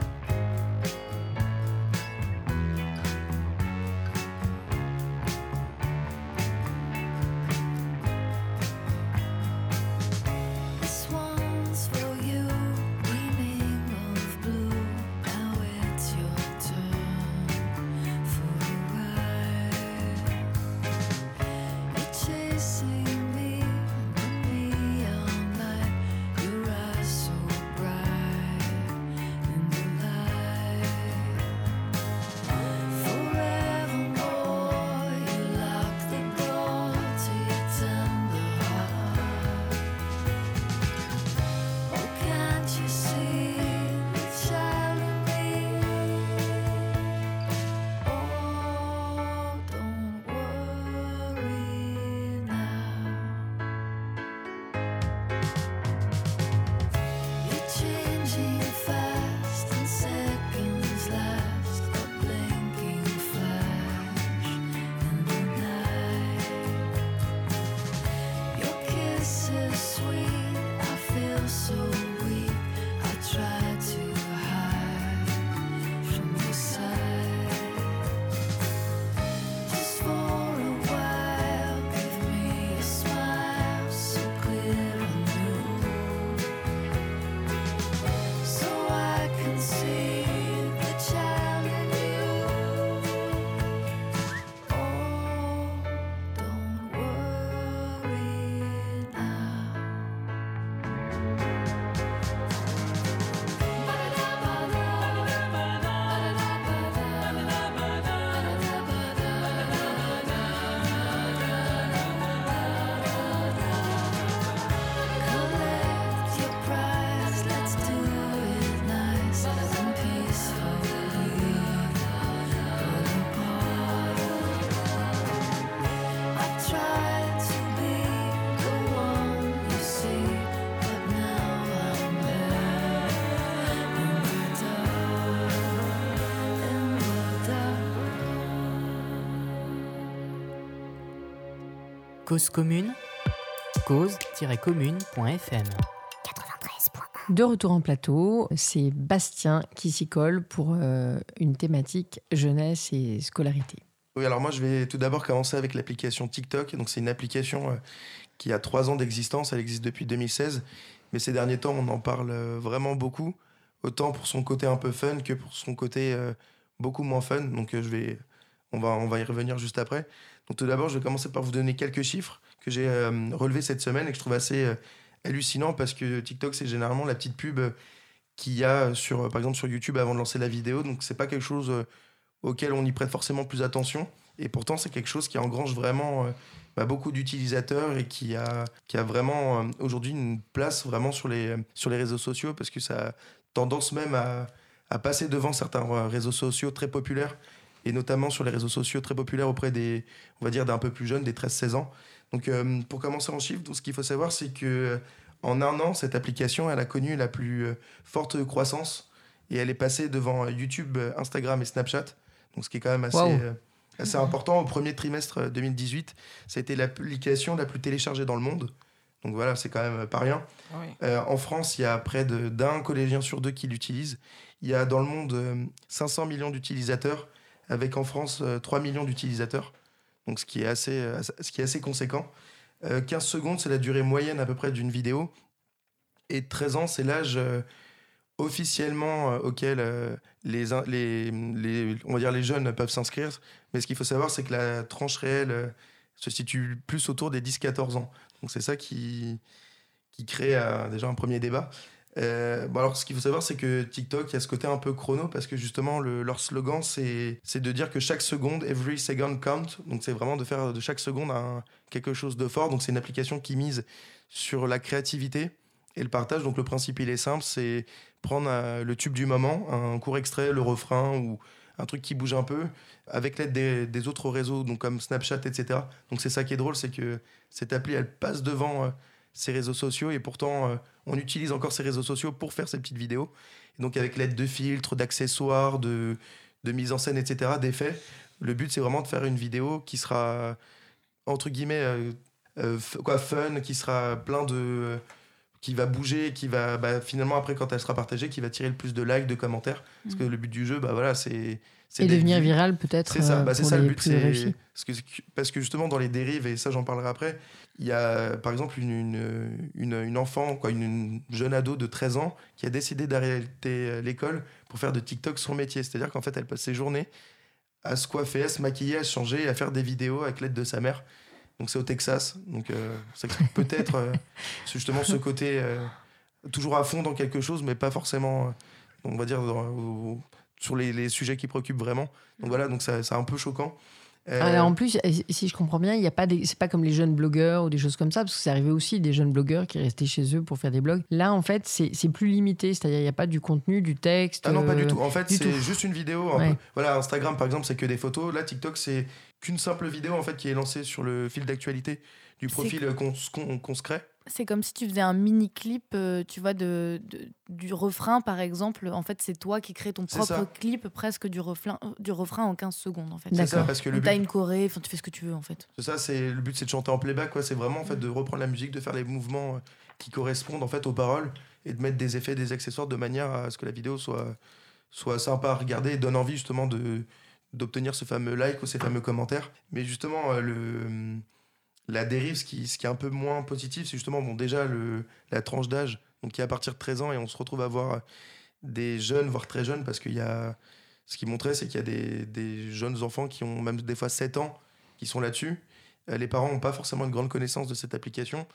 Cause commune, cause-commune.fm. De retour en plateau, c'est Bastien qui s'y colle pour euh, une thématique jeunesse et scolarité. Oui, alors moi je vais tout d'abord commencer avec l'application TikTok. Donc c'est une application euh, qui a trois ans d'existence, elle existe depuis 2016. Mais ces derniers temps, on en parle euh, vraiment beaucoup, autant pour son côté un peu fun que pour son côté beaucoup moins fun. Donc je vais, on, va, on va y revenir juste après. Tout d'abord, je vais commencer par vous donner quelques chiffres que j'ai euh, relevés cette semaine et que je trouve assez euh, hallucinants parce que TikTok, c'est généralement la petite pub euh, qu'il y a sur, euh, par exemple sur YouTube avant de lancer la vidéo. Donc c'est pas quelque chose auquel on y prête forcément plus attention. Et pourtant, c'est quelque chose qui engrange vraiment bah, beaucoup d'utilisateurs et qui a, qui a vraiment aujourd'hui une place vraiment sur les, sur les réseaux sociaux parce que ça a tendance même à, passer devant certains réseaux sociaux très populaires et notamment sur les réseaux sociaux très populaires auprès des, on va dire, d'un peu plus jeunes, des 13-16 ans. Donc, euh, pour commencer en chiffres, donc, ce qu'il faut savoir, c'est que euh, en un an, cette application, elle a connu la plus euh, forte croissance et elle est passée devant YouTube, Instagram et Snapchat. Donc, ce qui est quand même assez, Wow. euh, assez important. Au premier trimestre euh, 2018, ça a été l'application la plus téléchargée dans le monde. Donc voilà, c'est quand même pas rien. Euh, en France, il y a près de- d'un collégien sur deux qui l'utilise. Il y a dans le monde euh, 500 millions d'utilisateurs, avec en France euh, 3 millions d'utilisateurs. Donc ce qui est assez, euh, ce qui est assez conséquent. Euh, 15 secondes, c'est la durée moyenne à peu près d'une vidéo. Et 13 ans, c'est l'âge euh, officiellement euh, auquel euh, les, les, les- on va dire les jeunes peuvent s'inscrire. Mais ce qu'il faut savoir, c'est que la tranche réelle euh, se situe plus autour des 10-14 ans. Donc c'est ça qui, qui crée euh, déjà un premier débat. Euh, alors ce qu'il faut savoir c'est que TikTok a ce côté un peu chrono parce que justement le- leur slogan c'est de dire que chaque seconde every second count. Donc c'est vraiment de faire de chaque seconde quelque chose de fort. Donc c'est une application qui mise sur la créativité et le partage. Donc le principe il est simple c'est prendre euh, le tube du moment un court extrait le refrain ou un truc qui bouge un peu avec l'aide des, des autres réseaux donc comme Snapchat etc donc c'est ça qui est drôle c'est que cette appli elle passe devant euh, ces réseaux sociaux et pourtant euh, on utilise encore ces réseaux sociaux pour faire ces petites vidéos. Et donc avec l'aide de filtres, d'accessoires, de, de mise en scène, etc., d'effets, le but c'est vraiment de faire une vidéo qui sera entre guillemets euh, euh, quoi fun, qui sera plein de qui va bouger, qui va bah, finalement après quand elle sera partagée, qui va tirer le plus de likes, de commentaires. Parce que le but du jeu, bah voilà, c'est c'est Et devenir viral peut-être C'est ça, bah, c'est ça le but. Parce que, parce que justement, dans les dérives, et ça j'en parlerai après, il y a par exemple une, une, une, une enfant, quoi, une, une jeune ado de 13 ans qui a décidé d'arrêter l'école pour faire de TikTok son métier. C'est-à-dire qu'en fait, elle passe ses journées à se coiffer, à se maquiller, à se changer, à faire des vidéos avec l'aide de sa mère. Donc c'est au Texas. Donc euh, ça explique peut-être euh, justement ce côté euh, toujours à fond dans quelque chose, mais pas forcément, euh, on va dire, dans- au- sur les, les sujets qui préoccupent vraiment. Donc voilà, donc ça- c'est un peu choquant. Euh, Alors en plus, euh, si je comprends bien, il y a pas des... c'est pas comme les jeunes blogueurs ou des choses comme ça, parce que c'est arrivé aussi des jeunes blogueurs qui restaient chez eux pour faire des blogs. Là, en fait, c'est c'est plus limité, c'est-à-dire il n'y a pas du contenu, du texte. Ah non, pas euh, du tout. En fait, du c'est tout. juste une vidéo. Ouais. Voilà, Instagram, par exemple, c'est que des photos. Là, TikTok, c'est qu'une simple vidéo en fait qui est lancée sur le fil d'actualité du profil euh, qu'on se crée. C'est comme si tu faisais un mini clip, euh, tu vois, de, de- du refrain par exemple. En fait, c'est toi qui crées ton propre ça. clip presque du refrain, du refrain en 15 secondes en fait. C'est ça, D'accord. parce que le but, une choré, enfin, tu fais ce que tu veux en fait. c'est ça, c'est le but, c'est de chanter en playback. Quoi. C'est vraiment en fait de reprendre la musique, de faire les mouvements euh, qui correspondent en fait aux paroles et de mettre des effets, des accessoires de manière à ce que la vidéo soit soit sympa à regarder et donne envie justement de d'obtenir ce fameux like ou ces fameux commentaires. Mais justement, euh, le la dérive, ce qui, ce qui est un peu moins positif, c'est justement bon, déjà le, la tranche d'âge, qui est à partir de 13 ans, et on se retrouve à voir des jeunes, voire très jeunes, parce qu'il y a. Ce qui montrait, c'est qu'il y a des, des jeunes enfants qui ont même des fois 7 ans qui sont là-dessus. Euh, les parents n'ont pas forcément une grande connaissance de cette application.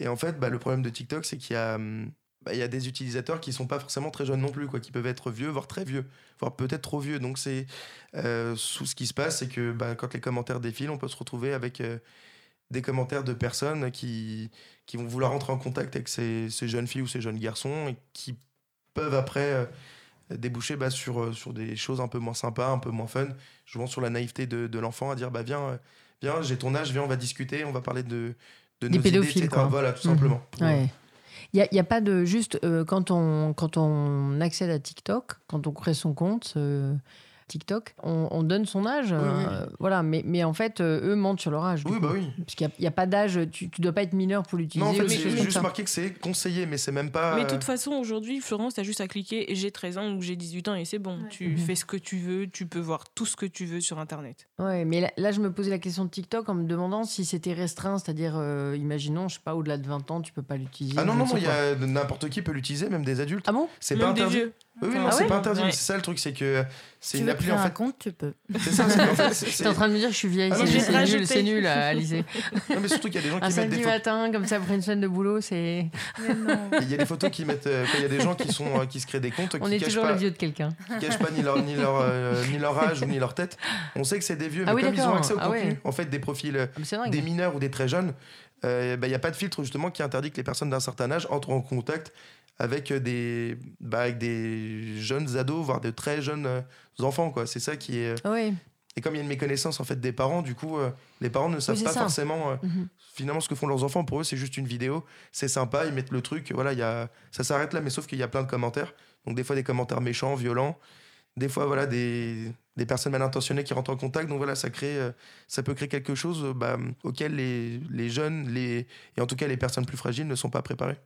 Et en fait, bah, le problème de TikTok, c'est qu'il y a. hum, bah, y a des utilisateurs qui sont pas forcément très jeunes non plus, quoi, qui peuvent être vieux, voire très vieux, voire peut-être trop vieux. Donc c'est euh, ce qui se passe, c'est que bah, quand les commentaires défilent, on peut se retrouver avec euh, des commentaires de personnes qui, qui vont vouloir entrer en contact avec ces, ces jeunes filles ou ces jeunes garçons et qui peuvent après euh, déboucher bah, sur, euh, sur des choses un peu moins sympas, un peu moins fun, jouant sur la naïveté de, de l'enfant à dire bah viens, euh, viens j'ai ton âge, viens on va discuter, on va parler de, de Des nos pédophiles, idées, etc. quoi. Voilà, tout Mhm. simplement. Ouais. Il n'y a, a pas de juste euh, quand on quand on accède à TikTok, quand on crée son compte, euh, TikTok, on, on donne son âge. euh, voilà, mais, mais en fait, euh, eux mentent sur leur âge. Oui, coup. bah oui. Parce qu'il n'y a, il y a pas d'âge, tu ne dois pas être mineur pour l'utiliser. Non, en fait, comme juste ça. marqué que c'est conseillé, mais c'est même pas. Mais de euh, toute façon, aujourd'hui, Florence, t'as juste à cliquer j'ai 13 ans ou j'ai 18 ans et c'est bon. Tu Mhm. fais ce que tu veux, tu peux voir tout ce que tu veux sur Internet. Ouais, mais là, là, je me posais la question de TikTok en me demandant si c'était restreint, c'est-à-dire, euh, imaginons, je sais pas, au-delà de 20 ans, tu peux pas l'utiliser. Ah non, non, ne non, sais il y pas. a n'importe qui peut l'utiliser, même des adultes. Ah bon? C'est Même pas des interdit. vieux. Oui, oui, non, Ah c'est ouais? pas interdit. C'est ça le truc, c'est que c'est Tu une veux appli créer en un fait. compte, tu peux. C'est ça, c'est qu'en fait, en train de me dire que je suis vieille. Ah c'est mais nul, c'est nul, Alizé. Non, mais surtout qu'il y a des gens Un qui mettent samedi des photos. matin, comme ça, après une semaine de boulot, c'est. Mais. Il y a des photos qui mettent. euh, il y a des gens qui sont euh, qui se créent des comptes, On qui est toujours pas, le vieux de quelqu'un. qui cachent pas ni leur ni leur euh, ni leur âge ou ni leur tête. On sait que c'est des vieux, mais Ah oui, comme ils ont accès au Ah contenu, ouais. en fait, des profils euh, Ah, mais des mineurs ou des très jeunes, euh, bah, il n'y a pas de filtre justement qui interdit que les personnes d'un certain âge entrent en contact avec des, bah, avec des jeunes ados, voire de très jeunes euh, enfants. quoi. C'est ça qui est. Et comme il y a une méconnaissance en fait des parents, du coup, euh, les parents ne savent pas ça. forcément euh, Mhm. finalement ce que font leurs enfants. Pour eux, c'est juste une vidéo, c'est sympa, ils mettent le truc, voilà, il y a... ça s'arrête là, mais sauf qu'il y a plein de commentaires. Donc des fois des commentaires méchants, violents, des fois voilà des, des personnes mal intentionnées qui rentrent en contact. Donc voilà, ça crée, euh, ça peut créer quelque chose bah, auquel les, les jeunes, les et en tout cas les personnes plus fragiles ne sont pas préparées.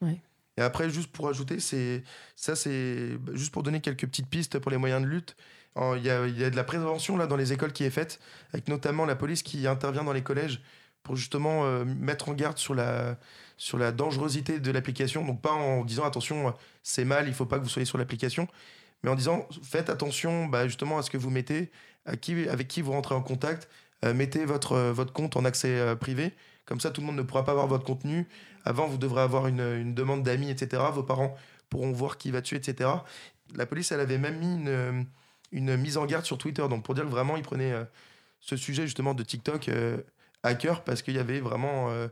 Ouais. Et après, juste pour ajouter, ça, c'est bah, juste pour donner quelques petites pistes pour les moyens de lutte. Il y, a, de la prévention là dans les écoles qui est faite, avec notamment la police qui intervient dans les collèges pour justement euh, mettre en garde sur la, sur la dangerosité de l'application. Donc pas en disant attention, c'est mal, il faut pas que vous soyez sur l'application, mais en disant faites attention bah, justement à ce que vous mettez, avec qui vous rentrez en contact, euh, mettez votre, euh, votre compte en accès privé, comme ça tout le monde ne pourra pas voir votre contenu. Avant, vous devrez avoir une, demande d'amis, etc. Vos parents pourront voir qui va dessus, etc. La police, elle avait même mis une, une mise en garde sur Twitter, donc pour dire que vraiment, ils prenaient euh, ce sujet justement de TikTok euh, à cœur parce qu'il y avait vraiment euh,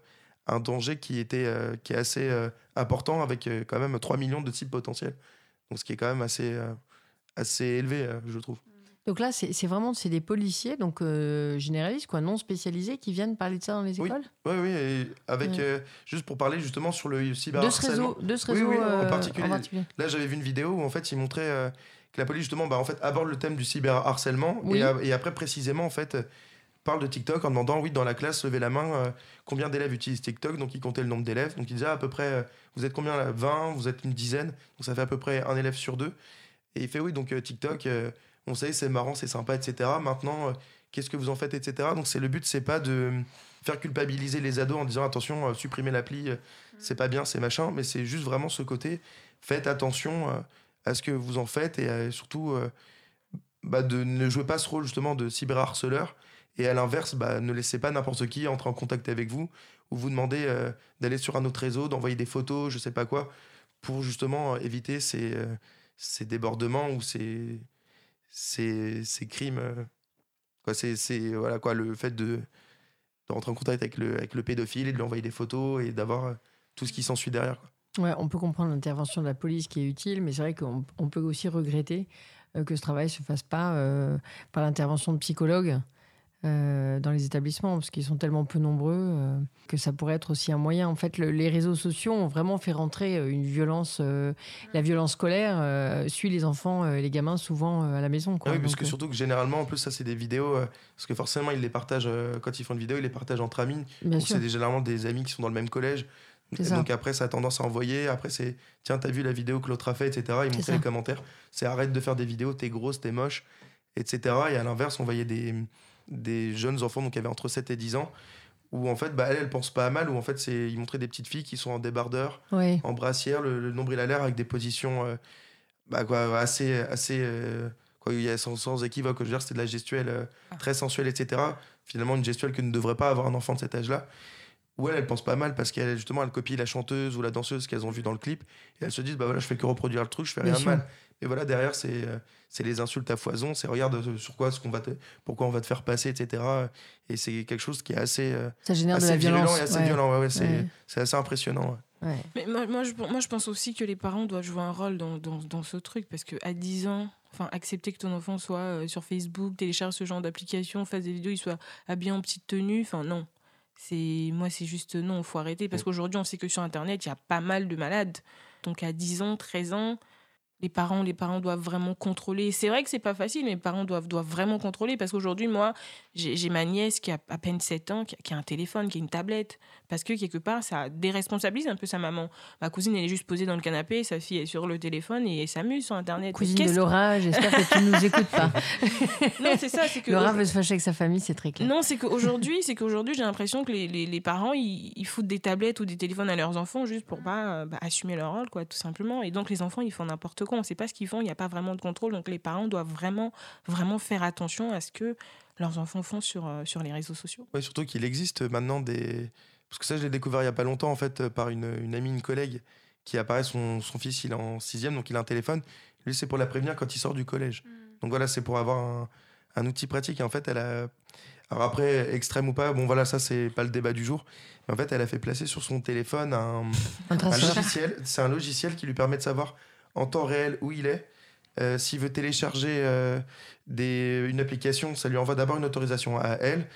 un danger qui était euh, qui est assez euh, important avec euh, quand même 3 millions de cibles potentielles. Donc ce qui est quand même assez euh, assez élevé, euh, je trouve. Donc là, c'est vraiment c'est des policiers, donc euh, généralistes, quoi, non spécialisés, qui viennent parler de ça dans les écoles? Oui, oui, et avec Ouais. euh, juste pour parler justement sur le De ce cyberharcèlement. réseau, de ce Oui, réseau oui, en euh, particulier. Là, j'avais vu une vidéo où en fait, il montrait euh, que la police justement, bah, en fait, aborde le thème du cyberharcèlement et, et après précisément en fait parle de TikTok en demandant oui dans la classe levez la main euh, combien d'élèves utilisent TikTok. Donc il comptait le nombre d'élèves. Donc il disait à peu près euh, vous êtes combien là? 20 vous êtes une dizaine donc ça fait à peu près un élève sur deux. Et il fait oui donc euh, TikTok on sait c'est marrant c'est sympa etc maintenant euh, qu'est-ce que vous en faites etc donc c'est le but c'est pas de faire culpabiliser les ados en disant attention euh, supprimez l'appli euh, c'est pas bien c'est machin mais c'est juste vraiment ce côté faites attention à ce que vous en faites et surtout bah, de ne jouer pas ce rôle justement de cyberharceleur et à l'inverse bah, ne laissez pas n'importe qui entrer en contact avec vous ou vous demander euh, d'aller sur un autre réseau d'envoyer des photos je sais pas quoi pour justement éviter ces, euh, ces débordements ou ces, ces, ces crimes euh, quoi c'est c'est- voilà quoi le fait de, de rentrer en contact avec le, avec le pédophile et de lui envoyer des photos et d'avoir euh, tout ce qui s'ensuit derrière. Ouais, on peut comprendre l'intervention de la police qui est utile, mais c'est vrai qu'on on peut aussi regretter euh, que ce travail se fasse pas par l'intervention de psychologues euh, dans les établissements, parce qu'ils sont tellement peu nombreux euh, que ça pourrait être aussi un moyen. En fait, le- les réseaux sociaux ont vraiment fait rentrer euh, une violence, euh, la violence scolaire suit les enfants, les gamins souvent à la maison. Quoi. Ah oui, parce Donc, que surtout que généralement, en plus, ça, c'est des vidéos. parce que forcément, ils les partagent. quand ils font une vidéo, ils les partagent entre amis. c'est généralement des amis qui sont dans le même collège. Donc, après, ça a tendance à envoyer. Après, c'est tiens, t'as vu la vidéo que l'autre a fait, etc. Ils montraient les commentaires. C'est arrête de faire des vidéos, t'es grosse, t'es moche, etc. Et à l'inverse, on voyait des, des jeunes enfants, donc qui avaient entre 7 et 10 ans, où en fait, bah, elles, elles pensent pas à mal, où en fait, c'est ils montraient des petites filles qui sont en débardeur, en brassière, le, le nombril à l'air, avec des positions euh, bah, quoi, assez. assez euh, quoi, il y a sans, sans équivoque, je veux dire, c'était de la gestuelle euh, très sensuelle, etc. Finalement, une gestuelle que ne devrait pas avoir un enfant de cet âge-là. Où elles, elles pensent pas mal parce qu'elles, justement, elles copient la chanteuse ou la danseuse qu'elles ont vue dans le clip. Et elles se disent, bah voilà, je fais que reproduire le truc, je fais Bien rien de sûr. mal. Et voilà, derrière, c'est euh, c'est les insultes à foison, c'est regarde euh, sur quoi, ce qu'on va te, pourquoi on va te faire passer, etc. Et c'est quelque chose qui est assez, euh, Ça génère de assez la virulent violence. et assez ouais. violent. Ouais, ouais, c'est assez impressionnant. ouais. Ouais. Mais moi, moi, je, moi, je pense aussi que les parents doivent jouer un rôle dans, dans, dans ce truc parce qu'à 10 ans, enfin, accepter que ton enfant soit euh, sur Facebook, télécharge ce genre d'application, fasse des vidéos, il soit habillé en petite tenue, enfin, non. C'est Moi, c'est juste non, il faut arrêter parce Mm. qu'aujourd'hui, on sait que sur Internet, il y a pas mal de malades. Donc, à 10 ans, 13 ans, les parents, les parents doivent vraiment contrôler. C'est vrai que c'est pas facile, mais les parents doivent, doivent vraiment contrôler parce qu'aujourd'hui, moi, j'ai ma nièce qui a à peine 7 ans, qui a, un téléphone, qui a une tablette, parce que quelque part, ça déresponsabilise un peu sa maman. Ma cousine, elle est juste posée dans le canapé, sa fille est sur le téléphone et elle s'amuse sur Internet. Cousine de Laura, j'espère que tu ne nous écoutes pas. non, c'est ça. Que Laura veut se fâcher avec sa famille, c'est très clair. Non, c'est qu'aujourd'hui, c'est qu'aujourd'hui, j'ai l'impression que les, les, parents, ils, ils, foutent des tablettes ou des téléphones à leurs enfants juste pour pas bah, assumer leur rôle, quoi, tout simplement. Et donc, les enfants, ils font n'importe quoi. On ne sait pas ce qu'ils font. Il n'y a pas vraiment de contrôle. Donc, les parents doivent vraiment, vraiment faire attention à ce que leurs enfants font sur, euh, sur les réseaux sociaux. Oui, surtout qu'il existe maintenant des. Parce que ça, je l'ai découvert il n'y a pas longtemps, en fait, par une, une amie, une collègue, qui apparaît, son, son, fils, il est en sixième, donc il a un téléphone. Lui, c'est pour la prévenir quand il sort du collège. Mm. Donc voilà, c'est pour avoir un, un, outil pratique. Et en fait, elle a. Alors après, extrême ou pas, bon voilà, ça, c'est pas le débat du jour. Mais en fait, elle a fait placer sur son téléphone un, un, logiciel. C'est un logiciel qui lui permet de savoir en temps réel où il est. Euh, s'il veut télécharger euh, des, une application, ça lui envoie d'abord une autorisation à elle.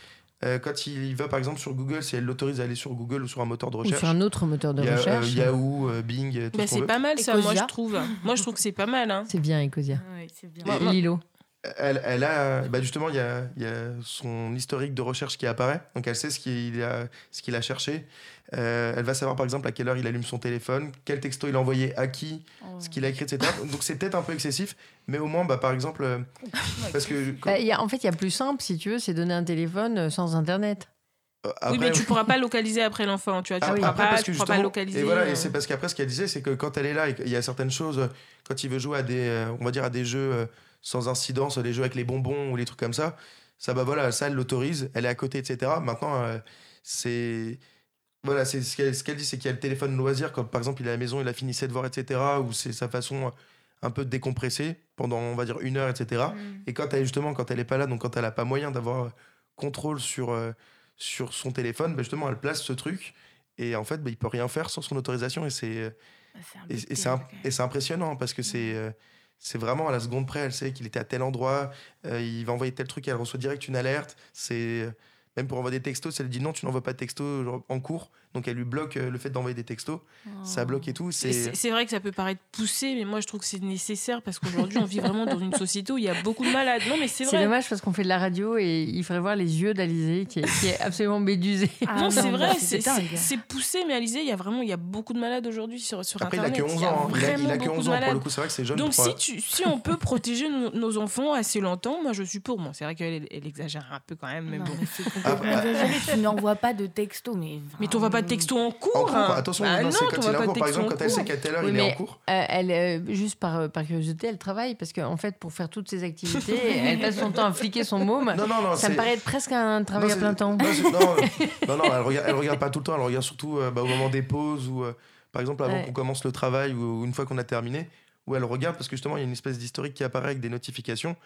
Euh, quand il va par exemple sur Google, si elle l'autorise à aller sur Google ou sur un moteur de recherche. Ou sur un autre moteur de recherche. Yahoo, Bing, tout Mais c'est pas mal ça, moi je trouve. moi je trouve que c'est pas mal. Hein. C'est bien, Ecosia. Oui, c'est bien. Lilo elle, elle, a, bah justement, il y a, y a, son historique de recherche qui apparaît. Donc, elle sait ce qu'il a, ce qu'il a cherché. Euh, elle va savoir, par exemple, à quelle heure il allume son téléphone, quel texto il a envoyé à qui, oh. ce qu'il a écrit, etc. Donc, c'est peut-être un peu excessif, mais au moins, bah, par exemple, euh, parce que. Bah, y a, en fait, il y a plus simple, si tu veux, c'est donner un téléphone euh, sans Internet. Oui, mais tu pourras pas localiser après l'enfant, tu vois. Tu pourras, pas, tu pourras pas localiser. Et voilà, et c'est parce qu'après, ce qu'elle disait, c'est que quand elle est là, il y a certaines choses, quand il veut jouer à des, on va dire, à des jeux sans incidence, les jeux avec les bonbons ou les trucs comme ça, ça, bah voilà, ça, elle l'autorise, elle est à côté, etc. Maintenant, euh, c'est. Voilà, c'est ce qu'elle dit, c'est qu'il y a le téléphone loisir, quand par exemple il est à la maison, il a fini ses devoirs, etc., ou c'est sa façon un peu de décompresser pendant, on va dire, une heure, etc. Mm. Et quand elle, justement, quand elle est pas là, donc quand elle a pas moyen d'avoir contrôle sur, euh, sur son téléphone, bah justement, elle place ce truc, et en fait, bah, il peut rien faire sans son autorisation, et c'est. Bah, et, c'est impressionnant parce que c'est. Euh, c'est vraiment à la seconde près, elle sait qu'il était à tel endroit, euh, il va envoyer tel truc, elle reçoit direct une alerte. C'est même pour envoyer des textos, si elle dit non, tu n'envoies pas de textos en cours, donc elle lui bloque euh, le fait d'envoyer des textos, ça bloque et tout. C'est vrai que ça peut paraître poussé, mais moi je trouve que c'est nécessaire parce qu'aujourd'hui on vit vraiment dans une société où il y a beaucoup de malades. Non, mais c'est vrai. C'est dommage parce qu'on fait de la radio et il faudrait voir les yeux d'Alizé qui, est absolument médusé. Ah non, c'est vrai, c'est poussé, mais Alizé, il y a vraiment il y a beaucoup de malades aujourd'hui sur, sur Après, Internet. il a que 11 ans, il, a, il a que 11 ans pour le coup, c'est vrai que c'est jeune. Donc si, tu, si on peut protéger nos, enfants assez longtemps, moi je suis pour. Bon, c'est vrai qu'elle elle exagère un peu quand même, mais bon. tu n'envoies pas de texto, mais. Mais pas de texto en cours. En cours, hein. attention, bah non, quand il est en cours, par exemple, quand elle sait qu'à telle heure il est en cours. Euh, elle, euh, juste par, euh, par curiosité, elle travaille parce qu'en en fait, pour faire toutes ces activités, elle passe son temps à fliquer son môme. Non, non, non, ça me paraît être presque un travail à plein temps. Non, non, elle regarde, elle regarde pas tout le temps, elle regarde surtout bah, au moment des pauses ou par exemple avant qu'on commence le travail ou une fois qu'on a terminé, où elle regarde parce que justement il y a une espèce d'historique qui apparaît avec des notifications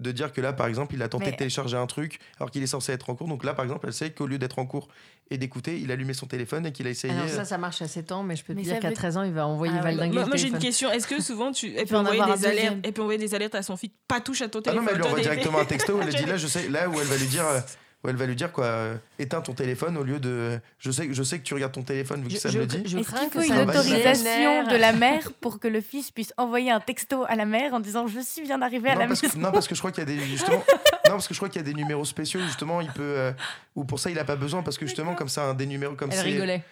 de dire que là, par exemple, il a tenté de télécharger un truc alors qu'il est censé être en cours. Donc là, par exemple, elle sait qu'au lieu d'être en cours et d'écouter, il a allumé son téléphone et qu'il a essayé. Alors ça, ça marche à 7 ans, mais je peux te dire qu'à 13 ans, il va envoyer ah, Valdinguer. Moi, j'ai une question. Est-ce que souvent, tu... elle, peut envoyer des alertes, elle peut envoyer des alertes à son fils Pas touche à ton téléphone. Ah non, mais elle lui envoie directement un texto. Elle dit là, je sais, là où elle va lui dire. Où elle va lui dire quoi euh, éteins ton téléphone au lieu de je sais je sais que tu regardes ton téléphone vu que ça me le dit. est-ce qu'il faut une autorisation de la mère pour que le fils puisse envoyer un texto à la mère en disant je suis bien arrivé à la maison. non parce que je crois qu'il y a des justement non parce que je crois qu'il y a des numéros spéciaux justement il peut euh, ou pour ça il a pas besoin parce que justement comme ça un des numéros comme ça elle rigolait.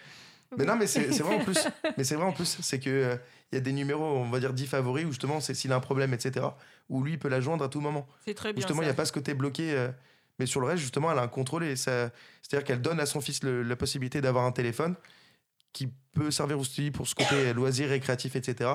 Mais non mais c'est vrai en plus. Mais c'est vrai en plus c'est que euh, il y a des numéros on va dire dits favoris où justement c'est s'il a un problème etc où lui il peut la joindre à tout moment. C'est très bien justement il n'y a pas ce côté bloqué mais sur le reste, justement, elle a un contrôle. Et c'est-à-dire qu'elle donne à son fils la possibilité d'avoir un téléphone qui peut servir aussi pour ce côté loisir, récréatif, etc.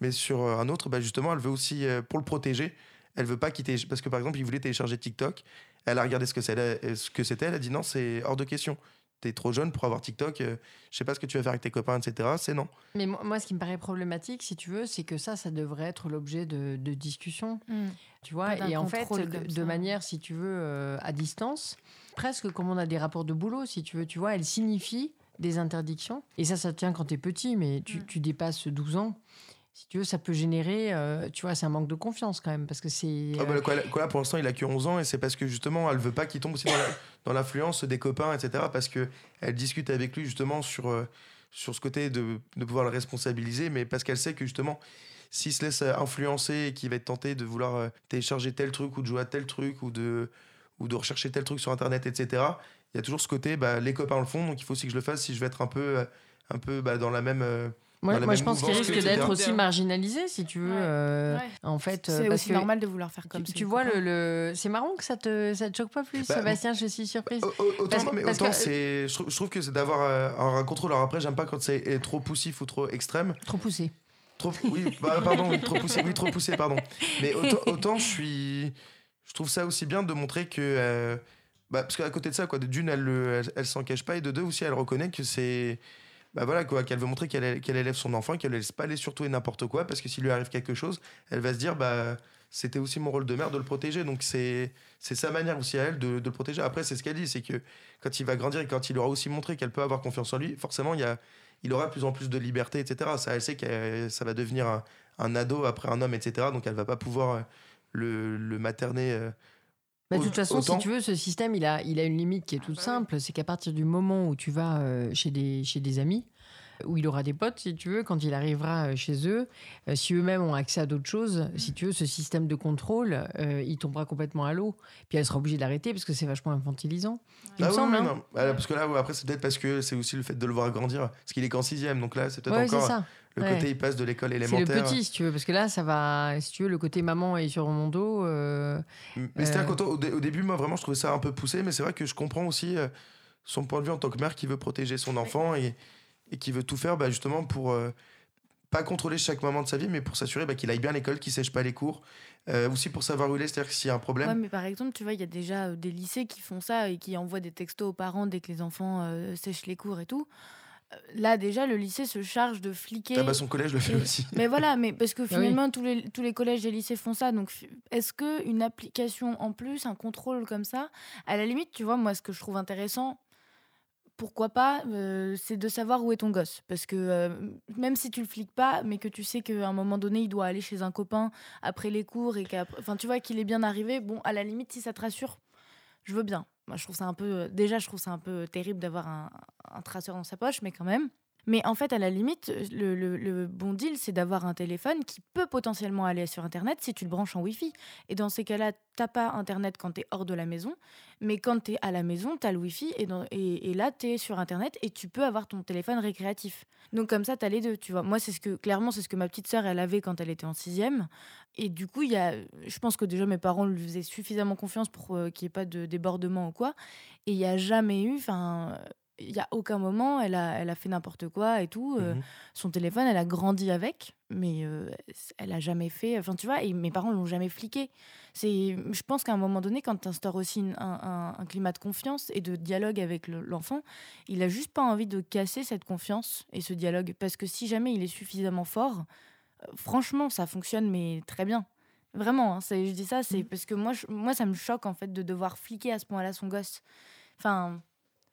Mais sur un autre, bah, justement, elle veut aussi, euh, pour le protéger, elle veut pas quitter. Parce que par exemple, il voulait télécharger TikTok. Elle a regardé ce que c'était. Elle a dit non, c'est hors de question t'es trop jeune pour avoir TikTok, euh, je sais pas ce que tu vas faire avec tes copains, etc. C'est non. Mais moi, ce qui me paraît problématique, si tu veux, c'est que ça, ça devrait être l'objet de, discussion. Hmm. Tu vois, et en fait, de, manière, si tu veux, euh, à distance, presque comme on a des rapports de boulot, si tu veux, tu vois, elle signifie des interdictions. Et ça, ça tient quand tu es petit, mais tu, tu dépasses 12 ans si tu veux, ça peut générer, euh, tu vois, c'est un manque de confiance quand même, parce que c'est... Ah bah, euh, pour l'instant, il a que 11 ans, et c'est parce que justement, elle veut pas qu'il tombe aussi dans l'influence des copains, etc., parce que elle discute avec lui justement sur, euh, sur ce côté de, de pouvoir le responsabiliser, mais parce qu'elle sait que justement, s'il se laisse influencer et qu'il va être tenté de vouloir télécharger tel truc ou de jouer à tel truc ou de, ou de rechercher tel truc sur Internet, etc., il y a toujours ce côté, bah, les copains le font, donc il faut aussi que je le fasse si je veux être un peu, un peu bah, dans la même. Euh, Moi, je pense qu'il risque d'être aussi marginalisé, si tu veux. Ouais. euh, Ouais. En fait, euh, C'est parce aussi que normal de vouloir faire tu- comme tu, ses vois, le, le... c'est marrant que ça te, ça te choque pas plus, Bah, Sébastien, je suis surprise. Au- au- Autant, Parce- non, mais parce autant que- c'est, je, trouve- que c'est d'avoir euh, un, un contrôle. Alors après, j'aime pas quand c'est est trop poussif ou trop extrême. Trop poussé. Trop, oui, bah, pardon, trop poussé, oui, trop poussé, pardon. Mais autant, autant je suis, je trouve ça aussi bien de montrer que, euh, bah, parce qu'à côté de ça, quoi, de d'une, elle, le- elle, elle s'en cache pas, et de deux aussi, elle reconnaît que c'est, bah voilà, quoi, qu'elle veut montrer qu'elle, élève son enfant, qu'elle ne laisse pas aller sur tout et n'importe quoi, parce que s'il lui arrive quelque chose, elle va se dire, bah, c'était aussi mon rôle de mère de le protéger, donc c'est, c'est sa manière aussi à elle de, le protéger. Après, c'est ce qu'elle dit, c'est que quand il va grandir et quand il aura aussi montré qu'elle peut avoir confiance en lui, forcément, il y a, il aura plus en plus de liberté, etc. Ça, elle sait que ça va devenir un, ado après un homme, etc. Donc elle va pas pouvoir euh, le, le materner. Bah, de toute façon, autant- si tu veux, ce système, il a, il a une limite qui est toute simple. C'est qu'à partir du moment où tu vas euh, chez, des, chez des amis, où il aura des potes, si tu veux, quand il arrivera euh, chez eux, euh, si eux-mêmes ont accès à d'autres choses, si tu veux, ce système de contrôle, euh, il tombera complètement à l'eau. Puis elle sera obligée d'arrêter parce que c'est vachement infantilisant. Il Ah me oui, semble. hein. non. Ah, parce que là, après, c'est peut-être parce que c'est aussi le fait de le voir grandir. Parce qu'il est qu'en sixième, donc là, c'est peut-être Ouais, c'est encore ça. Le Ouais. côté, il passe de l'école C'est le élémentaire. petit, si tu veux, parce que là, ça va, si tu veux, le côté maman est sur mon dos. euh, Mais c'est-à-dire Euh. qu'au au, dé- au début, moi, vraiment, je trouvais ça un peu poussé, mais c'est vrai que je comprends aussi euh, son point de vue en tant que mère qui veut protéger son enfant et, et qui veut tout faire bah, justement pour euh, pas contrôler chaque moment de sa vie, mais pour s'assurer bah, qu'il aille bien à l'école, qu'il sèche pas les cours. Euh, aussi pour savoir où il est, c'est-à-dire que s'il y a un problème. Ouais, mais par exemple, tu vois, il y a déjà des lycées qui font ça et qui envoient des textos aux parents dès que les enfants euh, sèchent les cours et tout. Là, déjà, le lycée se charge de fliquer. Ah bah, son collège le fait Et- aussi. Mais voilà, mais parce que oui. finalement, tous, les, tous les collèges et lycées font ça. Donc, est-ce qu'une application en plus, un contrôle comme ça, à la limite, tu vois, moi, ce que je trouve intéressant, pourquoi pas, euh, c'est de savoir où est ton gosse. Parce que euh, même si tu le fliques pas, mais que tu sais qu'à un moment donné, il doit aller chez un copain après les cours et qu'après, enfin, tu vois, qu'il est bien arrivé, bon, à la limite, si ça te rassure, je veux bien. Moi, je trouve ça un peu. Déjà, je trouve ça un peu terrible d'avoir un, un traceur dans sa poche, mais quand même. Mais en fait, à la limite, le, le- le bon deal, c'est d'avoir un téléphone qui peut potentiellement aller sur Internet si tu le branches en Wi-Fi. Et dans ces cas-là, t'as pas Internet quand tu es hors de la maison, mais quand tu es à la maison, tu as le Wi-Fi et, et, là, tu es sur Internet et tu peux avoir ton téléphone récréatif. Donc comme ça, tu as les deux, tu vois. Moi, c'est ce que, clairement, c'est ce que ma petite sœur, elle avait quand elle était en sixième. Et du coup, y a, je pense que déjà mes parents lui faisaient suffisamment confiance pour euh, qu'il n'y ait pas de débordement ou quoi. Et il n'y a jamais eu, il n'y a aucun moment, elle a, elle a fait n'importe quoi et tout. euh, Mhm. Son téléphone, elle a grandi avec, mais euh, elle a jamais fait. Enfin, tu vois, et mes parents l'ont jamais fliqué. C'est, je pense qu'à un moment donné, quand tu instaures aussi une- un, un- un climat de confiance et de dialogue avec le- l'enfant, il a juste pas envie de casser cette confiance et ce dialogue. Parce que si jamais il est suffisamment fort, euh, franchement, ça fonctionne, mais très bien. Vraiment, hein, je dis ça, c'est parce que moi, je- moi, ça me choque en fait de devoir fliquer à ce point-là son gosse. Enfin,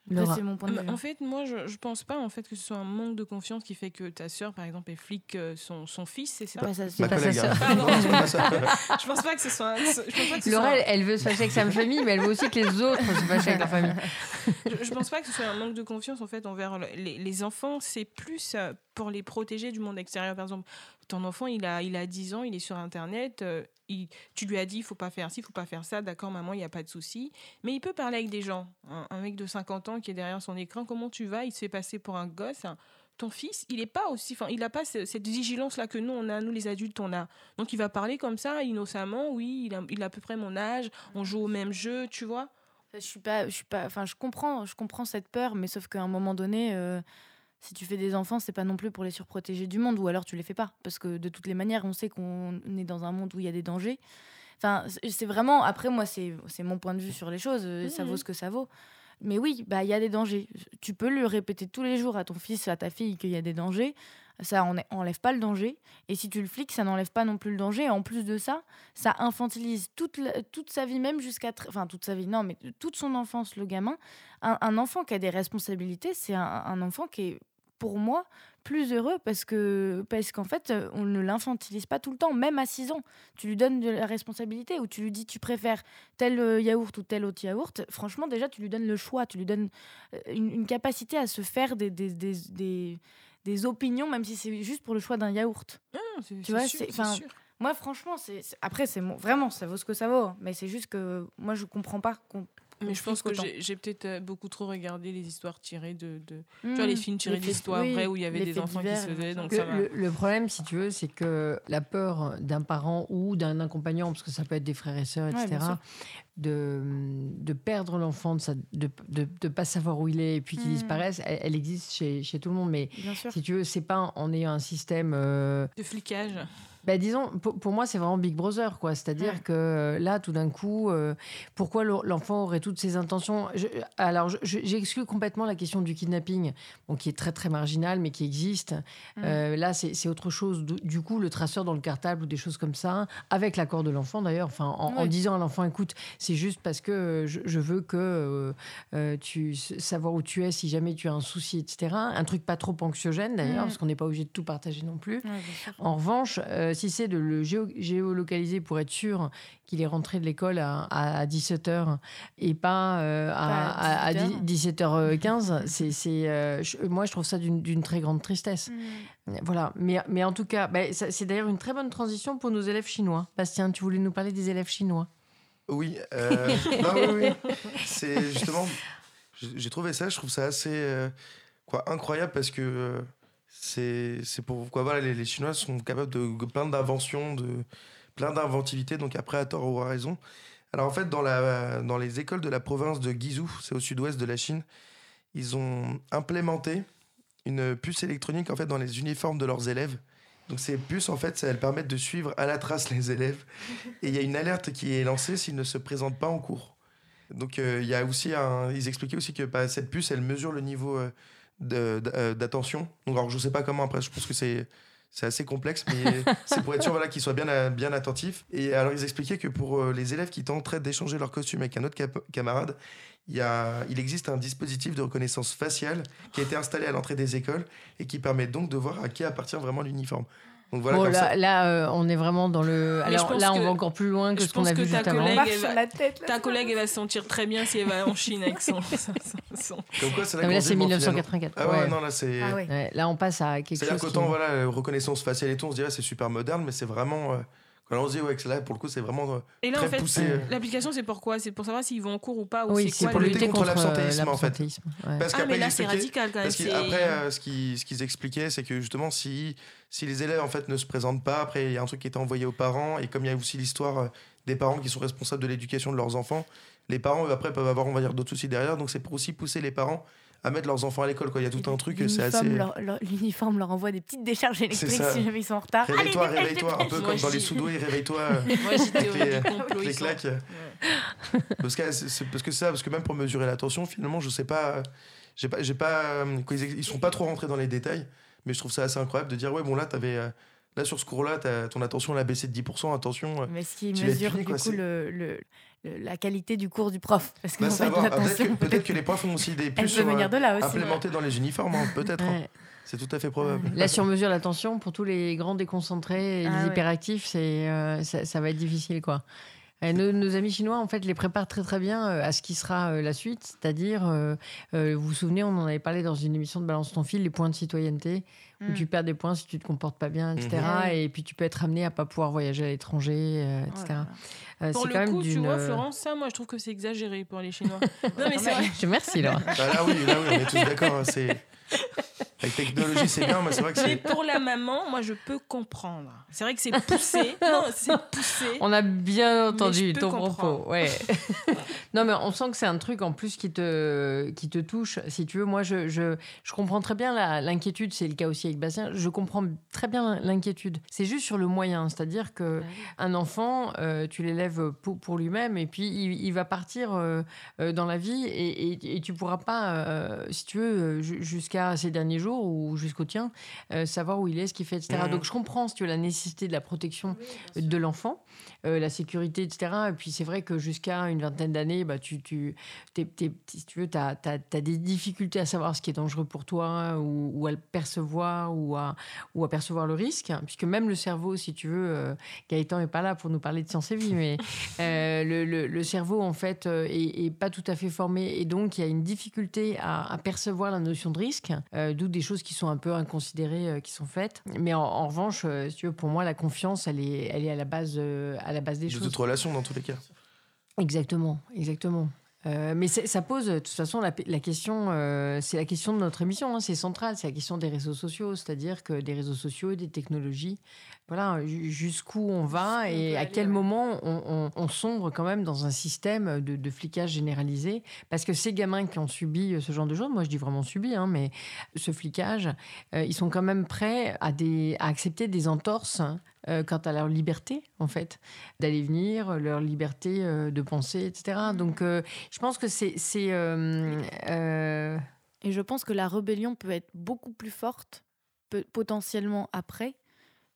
Laura. c'est mon point de Bah, vue. En fait, moi, je, je pense pas en fait que ce soit un manque de confiance qui fait que ta sœur, par exemple, elle flique euh, son, son fils, c'est ça? C'est pas sa hein. sœur. Je pense pas que ce soit. un- Je pense pas que ce Laura, soit- elle, elle veut se fâcher avec sa famille, mais elle veut aussi que les autres se fâchent avec leur famille. je, je pense pas que ce soit un manque de confiance en fait envers le- les, les enfants. C'est plus euh, pour les protéger du monde extérieur. Par exemple, ton enfant, il a, il a 10 ans, il est sur Internet. euh, tu lui as dit, il faut pas faire ci, il faut pas faire ça. D'accord, maman, il n'y a pas de souci. Mais il peut parler avec des gens. Un, mec de 50 ans qui est derrière son écran, comment tu vas Il se fait passer pour un gosse. Ton fils, il est pas aussi, enfin, il a pas ce- cette vigilance là que nous on a, nous les adultes on a. Donc il va parler comme ça, innocemment. Oui, il a, il a à peu près mon âge. On joue au même jeu, tu vois. Je suis pas, je suis pas, enfin, je comprends, je comprends cette peur, mais sauf qu'à un moment donné, euh, si tu fais des enfants, c'est pas non plus pour les surprotéger du monde, ou alors tu les fais pas, parce que de toutes les manières, on sait qu'on est dans un monde où il y a des dangers. Enfin, c'est- vraiment, après moi, c'est mon point de vue sur les choses, euh, ça vaut ce que ça vaut. Mais oui, bah il y a des dangers. Tu peux le répéter tous les jours à ton fils, à ta fille qu'il y a des dangers. Ça en- enlève pas le danger. Et si tu le fliques, ça n'enlève pas non plus le danger. Et en plus de ça, ça infantilise toute, la- toute sa vie, même jusqu'à. Enfin, toute sa vie, non, mais toute son enfance, le gamin. Un, un enfant qui a des responsabilités, c'est un, un enfant qui est, pour moi, plus heureux parce que parce qu'en fait, on ne l'infantilise pas tout le temps, même à 6 ans. Tu lui donnes de la responsabilité ou tu lui dis tu préfères tel euh, yaourt ou tel autre yaourt. Franchement, déjà, tu lui donnes le choix, tu lui donnes euh, une, une capacité à se faire des, des, des, des, des opinions, même si c'est juste pour le choix d'un yaourt. Ah, Tu vois, c'est-. Moi, franchement, c'est après, c'est vraiment, ça vaut ce que ça vaut. hein. Mais c'est juste que moi, je comprends pas qu'on. Mais je pense que j'ai peut-être euh, beaucoup trop regardé les histoires tirées de. de... Tu vois, les films tirés d'histoires oui, vraies où il y avait des enfants qui se faisaient. Donc Le, ça va. le- le problème, si tu veux, c'est que la peur d'un parent ou d'un accompagnant, parce que ça peut être des frères et sœurs, etc., de, de perdre l'enfant, de ne de, de, de pas savoir où il est et puis qu'il Mm. disparaisse, elle, elle existe chez, chez tout le monde. Mais si tu veux, c'est pas en ayant un système. euh, De flicage. Bah, disons, pour, pour moi, c'est vraiment Big Brother, quoi. C'est-à-dire Ouais. que euh, là, tout d'un coup, euh, pourquoi l'en- l'enfant aurait toutes ses intentions? Je- Alors, je- je- j'exclus complètement la question du kidnapping, bon, qui est très très marginal, mais qui existe. Mm. Euh, là, c'est autre chose. Du, coup, le traceur dans le cartable ou des choses comme ça, avec l'accord de l'enfant d'ailleurs, enfin, en, disant à l'enfant, écoute, c'est juste parce que euh, je, je veux que euh, euh, tu savoir où tu es si jamais tu as un souci, etc. Un truc pas trop anxiogène d'ailleurs, Mm. parce qu'on n'est pas obligé de tout partager non plus. Ouais. En revanche, euh, si c'est de le géo- géolocaliser pour être sûr qu'il est rentré de l'école à, à, 17h et pas euh, à, Pas à à 18h. 17h15, c'est, c'est, euh, moi je trouve ça d'une, très grande tristesse. Mm. Voilà, mais, mais en tout cas, bah, c'est d'ailleurs une très bonne transition pour nos élèves chinois. Bastien, tu voulais nous parler des élèves chinois? Oui, euh, non, oui, oui. C'est justement, j'ai j'ai trouvé ça, je trouve ça assez euh, quoi, incroyable parce que euh, c'est c'est pour quoi voilà, les, les Chinois sont capables de plein d'inventions, de plein d'inventivité, donc après à tort ou à raison. Alors en fait, dans, la, dans les écoles de la province de Guizhou, c'est au sud-ouest de la Chine, ils ont implémenté une puce électronique en fait dans les uniformes de leurs élèves. Donc ces puces en fait, elles permettent de suivre à la trace les élèves. Et il y a une alerte qui est lancée s'ils ne se présentent pas en cours. Donc euh, il y a aussi un, ils expliquaient aussi que bah, cette puce, elle mesure le niveau euh, d'attention. Donc alors je sais pas comment après, je pense que c'est c'est assez complexe, mais c'est pour être sûr voilà, qu'ils soient bien, euh, bien attentifs. Et alors, ils expliquaient que pour euh, les élèves qui tenteraient d'échanger leur costume avec un autre camarade, il, y a, il existe un dispositif de reconnaissance faciale qui a été installé à l'entrée des écoles et qui permet donc de voir à qui appartient vraiment l'uniforme. Donc voilà, Bon, comme là, ça- là, euh, on est vraiment dans le. Alors là, on que- va encore plus loin que je ce qu'on a que vu ta juste avant. collègue- sur va- la tête. là, Ta collègue, elle va se sentir très bien si elle va en Chine avec son. son- son- comme quoi, c'est là là, c'est dit, bon, finalement- 1984. Ah ouais, ouais. non, là, c'est. Ah ouais. Ouais, là, on passe à quelque C'est-à-dire chose. qu'autant, qui- voilà, euh, reconnaissance faciale et tout, on se dirait c'est super moderne, mais c'est vraiment. euh, quand on se dit, ouais, que là, pour le coup, c'est vraiment. euh, Et là, Très en fait, poussé, euh. l'application, c'est pourquoi C'est pour savoir s'ils vont en cours ou pas ou Oui, c'est c'est quoi pour le- lutter contre contre, euh, l'absentéisme, en fait. l'absentéisme, ouais. Parce Ah, qu'après, mais là, c'est expliquaient- radical quand même. Parce c'est- qu'après, euh, ce qu'ils ce qu'ils expliquaient, c'est que justement, si, si les élèves en fait ne se présentent pas, après, il y a un truc qui est envoyé aux parents, et comme il y a aussi l'histoire euh, des parents qui sont responsables de l'éducation de leurs enfants, les parents, eux, après, peuvent avoir, on va dire, d'autres soucis derrière, donc c'est pour aussi pousser les parents à mettre leurs enfants à l'école. quoi. Il y a tout un truc, c'est L'uniforme assez. leur, leur- l'uniforme leur envoie des petites décharges électriques si jamais ils sont en retard. Allez, Réveille-toi, dépêche, réveille-toi, un peu Moi, comme dans les sous et réveille-toi. Moi, j'ai théorie les- parce que c'est parce que ça, parce que même pour mesurer l'attention, finalement, je sais pas, j'ai pas, j'ai pas, euh, ils, sont pas trop rentrés dans les détails, mais je trouve ça assez incroyable de dire ouais bon là t'avais, euh, là sur ce cours-là, ton attention elle a baissé de 10%, attention. euh, Mais ce qui mesure du quoi, coup le- la qualité du cours du prof. Parce que va en fait. Ah, Peut-être que, peut-être que les profs font aussi des puces peut euh, de là aussi. implémentées dans les uniformes, hein, peut-être. hein. Ouais. C'est tout à fait probable. Là, sur mesure l'attention, pour tous les grands déconcentrés et Ah les ouais. hyperactifs, c'est, euh, ça, ça va être difficile. quoi. Et nos, nos amis chinois, en fait, les préparent très très bien euh, à ce qui sera la suite, c'est-à-dire, euh, euh, vous vous souvenez, on en avait parlé dans une émission de Balance ton fil, les points de citoyenneté, où Mm. tu perds des points si tu te comportes pas bien, etc. Oui. Et puis tu peux être amené à pas pouvoir voyager à l'étranger, euh, etc. Euh, Pour c'est le quand même coup, tu d'une, vois, euh, Florence, ça, moi, je trouve que c'est exagéré pour les Chinois. non, mais c'est vrai. Je merci, Laura. Bah là oui, là oui, on est tous d'accord. hein, c'est avec technologie c'est bien, mais c'est vrai que Mais c'est. pour la maman, moi, je peux comprendre. C'est vrai que c'est poussé. non, c'est poussé. On a bien Mais entendu je peux ton comprendre. propos. Ouais. non, mais on sent que c'est un truc en plus qui te, qui te touche. Si tu veux, moi, je, je, je comprends très bien la- l'inquiétude. C'est le cas aussi avec Bastien. Je comprends très bien l'inquiétude. C'est juste sur le moyen. C'est-à-dire que un enfant, euh, tu l'élèves pour, pour lui-même et puis il, il va partir euh, euh, dans la vie et, et, et tu pourras pas, euh, si tu veux, ju- jusqu'à ces derniers jours ou jusqu'au tien, euh, savoir où il est, ce qu'il fait, etc. Mhm. Donc je comprends, si tu veux, la nécessité de la protection de l'enfant, euh, la sécurité, etc. Et puis c'est vrai que jusqu'à une vingtaine d'années, bah, tu, tu, si tu veux, tu as, des difficultés à savoir ce qui est dangereux pour toi ou, ou à le percevoir ou à, ou à percevoir le risque. Puisque même le cerveau, si tu veux, euh, Gaëtan n'est pas là pour nous parler de sciences et vie, mais euh, le, le- le cerveau, en fait, euh, est, est pas tout à fait formé. Et donc, il y a une difficulté à, à percevoir la notion de risque, euh, d'où des choses qui sont un peu inconsidérées euh, qui sont faites. Mais en, en revanche, si tu veux, pour moi, la confiance, elle est, elle est à la base, à la base des De choses. toute relation, dans tous les cas. Exactement, exactement. Euh, mais ça pose, de toute façon, la, la question, euh, c'est la question de notre émission, hein, c'est central, c'est la question des réseaux sociaux, c'est-à-dire que des réseaux sociaux, des technologies, voilà, ju- jusqu'où on va on et à aller, quel ouais. moment on, on- on sombre quand même dans un système de, de flicage généralisé. Parce que ces gamins qui ont subi ce genre de choses, moi je dis vraiment subi, hein, mais ce flicage, euh, ils sont quand même prêts à, des, à accepter des entorses euh, quant à leur liberté, en fait, d'aller venir, leur liberté euh, de penser, etc. Donc, euh, je pense que c'est. c'est euh, euh, Et je pense que la rébellion peut être beaucoup plus forte, peut- potentiellement après,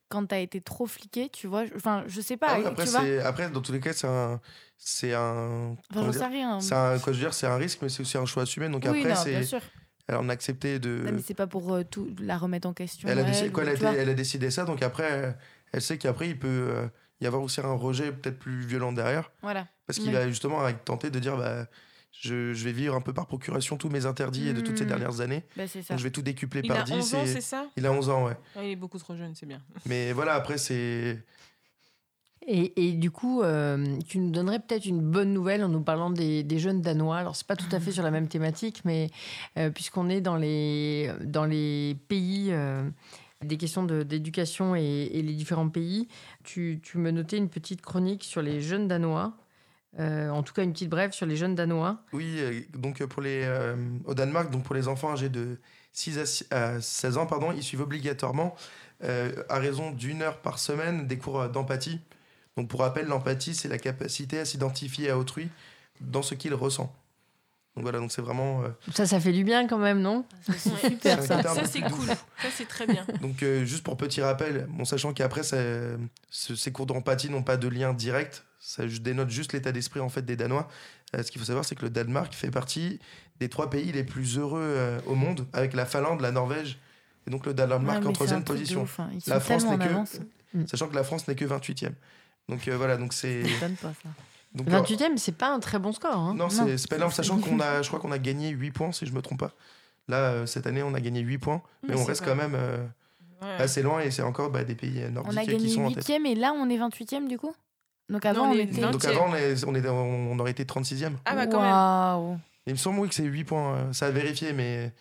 quand t'as été trop fliqué, tu vois. Enfin, je sais pas, Ah ouais, après, tu vois. c'est- après, dans tous les cas, c'est un. C'est un. Enfin, j'en dire sais rien. c'est un, quoi je veux dire, c'est un risque, mais c'est aussi un choix assumé. Donc oui, après, non, bien c'est. sûr. Alors, on a accepté de. Non, mais c'est pas pour euh, tout la remettre en question. Elle a, décidé, elle, quoi, elle, a tu été- vois. elle a décidé ça, donc après, euh, elle sait qu'après, il peut euh, y avoir aussi un rejet peut-être plus violent derrière. Voilà. Parce qu'il Oui. va justement tenter de dire bah, je, je vais vivre un peu par procuration tous mes interdits de toutes ces Mhm. dernières années. Bah, c'est ça. Donc je vais tout décupler Il par a 10. 11 ans, c'est ça? Il a 11 ans, ouais. Ah, Il est beaucoup trop jeune, c'est bien. Mais voilà, après, c'est. et, et du coup, euh, tu nous donnerais peut-être une bonne nouvelle en nous parlant des, des jeunes Danois. Alors, c'est pas tout à fait sur la même thématique, mais euh, puisqu'on est dans les, dans les pays. euh, des questions d'éducation et, les différents pays. Tu, me notais une petite chronique sur les jeunes Danois, Euh, en tout cas une petite brève sur les jeunes Danois. Oui, euh, donc euh, pour les, au Danemark, donc pour les enfants âgés de 6 à, six- à 16 ans, pardon, ils suivent obligatoirement, à raison d'une heure par semaine, des cours d'empathie. Donc pour rappel, l'empathie, c'est la capacité à s'identifier à autrui dans ce qu'il ressent. Donc voilà, donc c'est vraiment. euh, Ça, ça fait du bien quand même, non? C'est super ça. c'est cool. Ça, c'est très bien. Donc, euh, juste pour petit rappel, bon, sachant qu'après, ça- ce- ces cours d'empathie n'ont pas de lien direct, ça dénote juste l'état d'esprit en fait des Danois. Euh, ce qu'il faut savoir, c'est que le Danemark fait partie des trois pays les plus heureux euh, au monde, avec la Finlande, la Norvège, et donc le Danemark Ouais, en troisième position. ouf, hein. La France n'est que, sachant que la France n'est que 28e. Donc euh, voilà, donc c'est. Ça m'étonne pas ça. donc, 28e, c'est pas un très bon score. hein. non, c'est pas énorme, sachant qu'on a, je crois qu'on a gagné 8 points, si je me trompe pas. Là, euh, cette année, on a gagné 8 points, mais, Mais on reste quand même euh, Ouais. assez loin et c'est encore bah, des pays euh, On nordiques a qui gagné sont en tête. 8 et là on est 28e du coup? Donc avant Non, on on était. 20. Donc avant, on, est- on, est- on aurait été 36e. Ah bah quand même. Waouh. Il me semble, oui, que c'est 8 points. euh, Ça a vérifié, mais.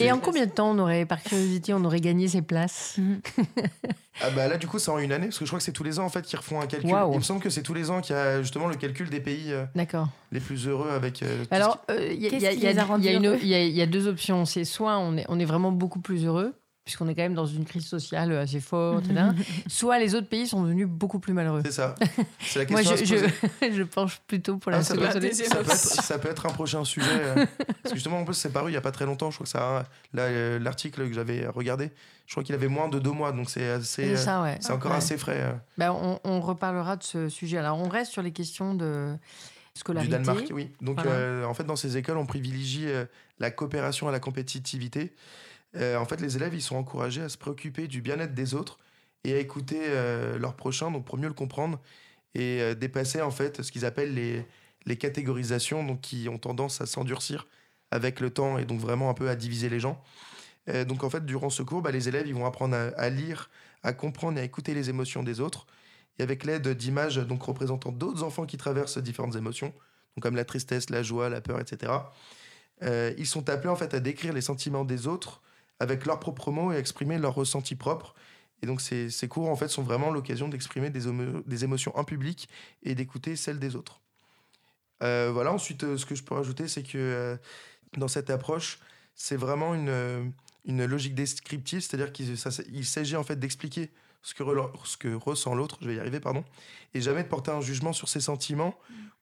Et en combien de temps on aurait, par curiosité, on aurait gagné ces places. Ah bah là, du coup, c'est en une année, parce que je crois que c'est tous les ans en fait qu'ils refont un calcul. Il me semble que c'est tous les ans qu'il y a justement le calcul des pays euh, D'accord. les plus heureux avec. euh, tout Alors, euh, il y, a- Qu'est-ce y a- qui il y a- les a rendus il y a une- heureux il y a- il y a deux options. C'est soit on est, on est vraiment beaucoup plus heureux, puisqu'on est quand même dans une crise sociale assez forte, etc. soit les autres pays sont devenus beaucoup plus malheureux. C'est ça. C'est la Moi, question. je, à se poser. je, je penche plutôt pour la Ah, ça, peut être, ça, peut être, option. ça peut être un prochain sujet. euh, parce que justement, en plus, c'est paru il y a pas très longtemps. Je crois que ça. euh, l'article que j'avais regardé, je crois qu'il avait moins de deux mois, donc c'est assez. C'est ça, ouais. C'est encore Ouais. assez frais Ben, on, on reparlera de ce sujet. Alors, on reste sur les questions de du scolarité. Danemark, oui. Donc, Voilà. euh, en fait, dans ces écoles, on privilégie euh, la coopération et la compétitivité. Euh, en fait, les élèves, ils sont encouragés à se préoccuper du bien-être des autres et à écouter euh, leur prochain, donc pour mieux le comprendre et euh, dépasser en fait ce qu'ils appellent les, les catégorisations, donc qui ont tendance à s'endurcir avec le temps et donc vraiment un peu à diviser les gens. Donc en fait, durant ce cours, bah, les élèves, ils vont apprendre à, à lire, à comprendre et à écouter les émotions des autres, et avec l'aide d'images donc représentant d'autres enfants qui traversent différentes émotions, donc comme la tristesse, la joie, la peur, etc. Ils sont appelés en fait à décrire les sentiments des autres avec leurs propres mots et exprimer leurs ressentis propres. Et donc ces, ces cours en fait sont vraiment l'occasion d'exprimer des, des émotions en public et d'écouter celles des autres. Euh, voilà, ensuite euh, ce que je peux rajouter c'est que euh, dans cette approche c'est vraiment une, une logique descriptive, c'est-à-dire qu'il s'agit en fait d'expliquer ce que, ce que ressent l'autre, je vais y arriver, pardon, et jamais de porter un jugement sur ses sentiments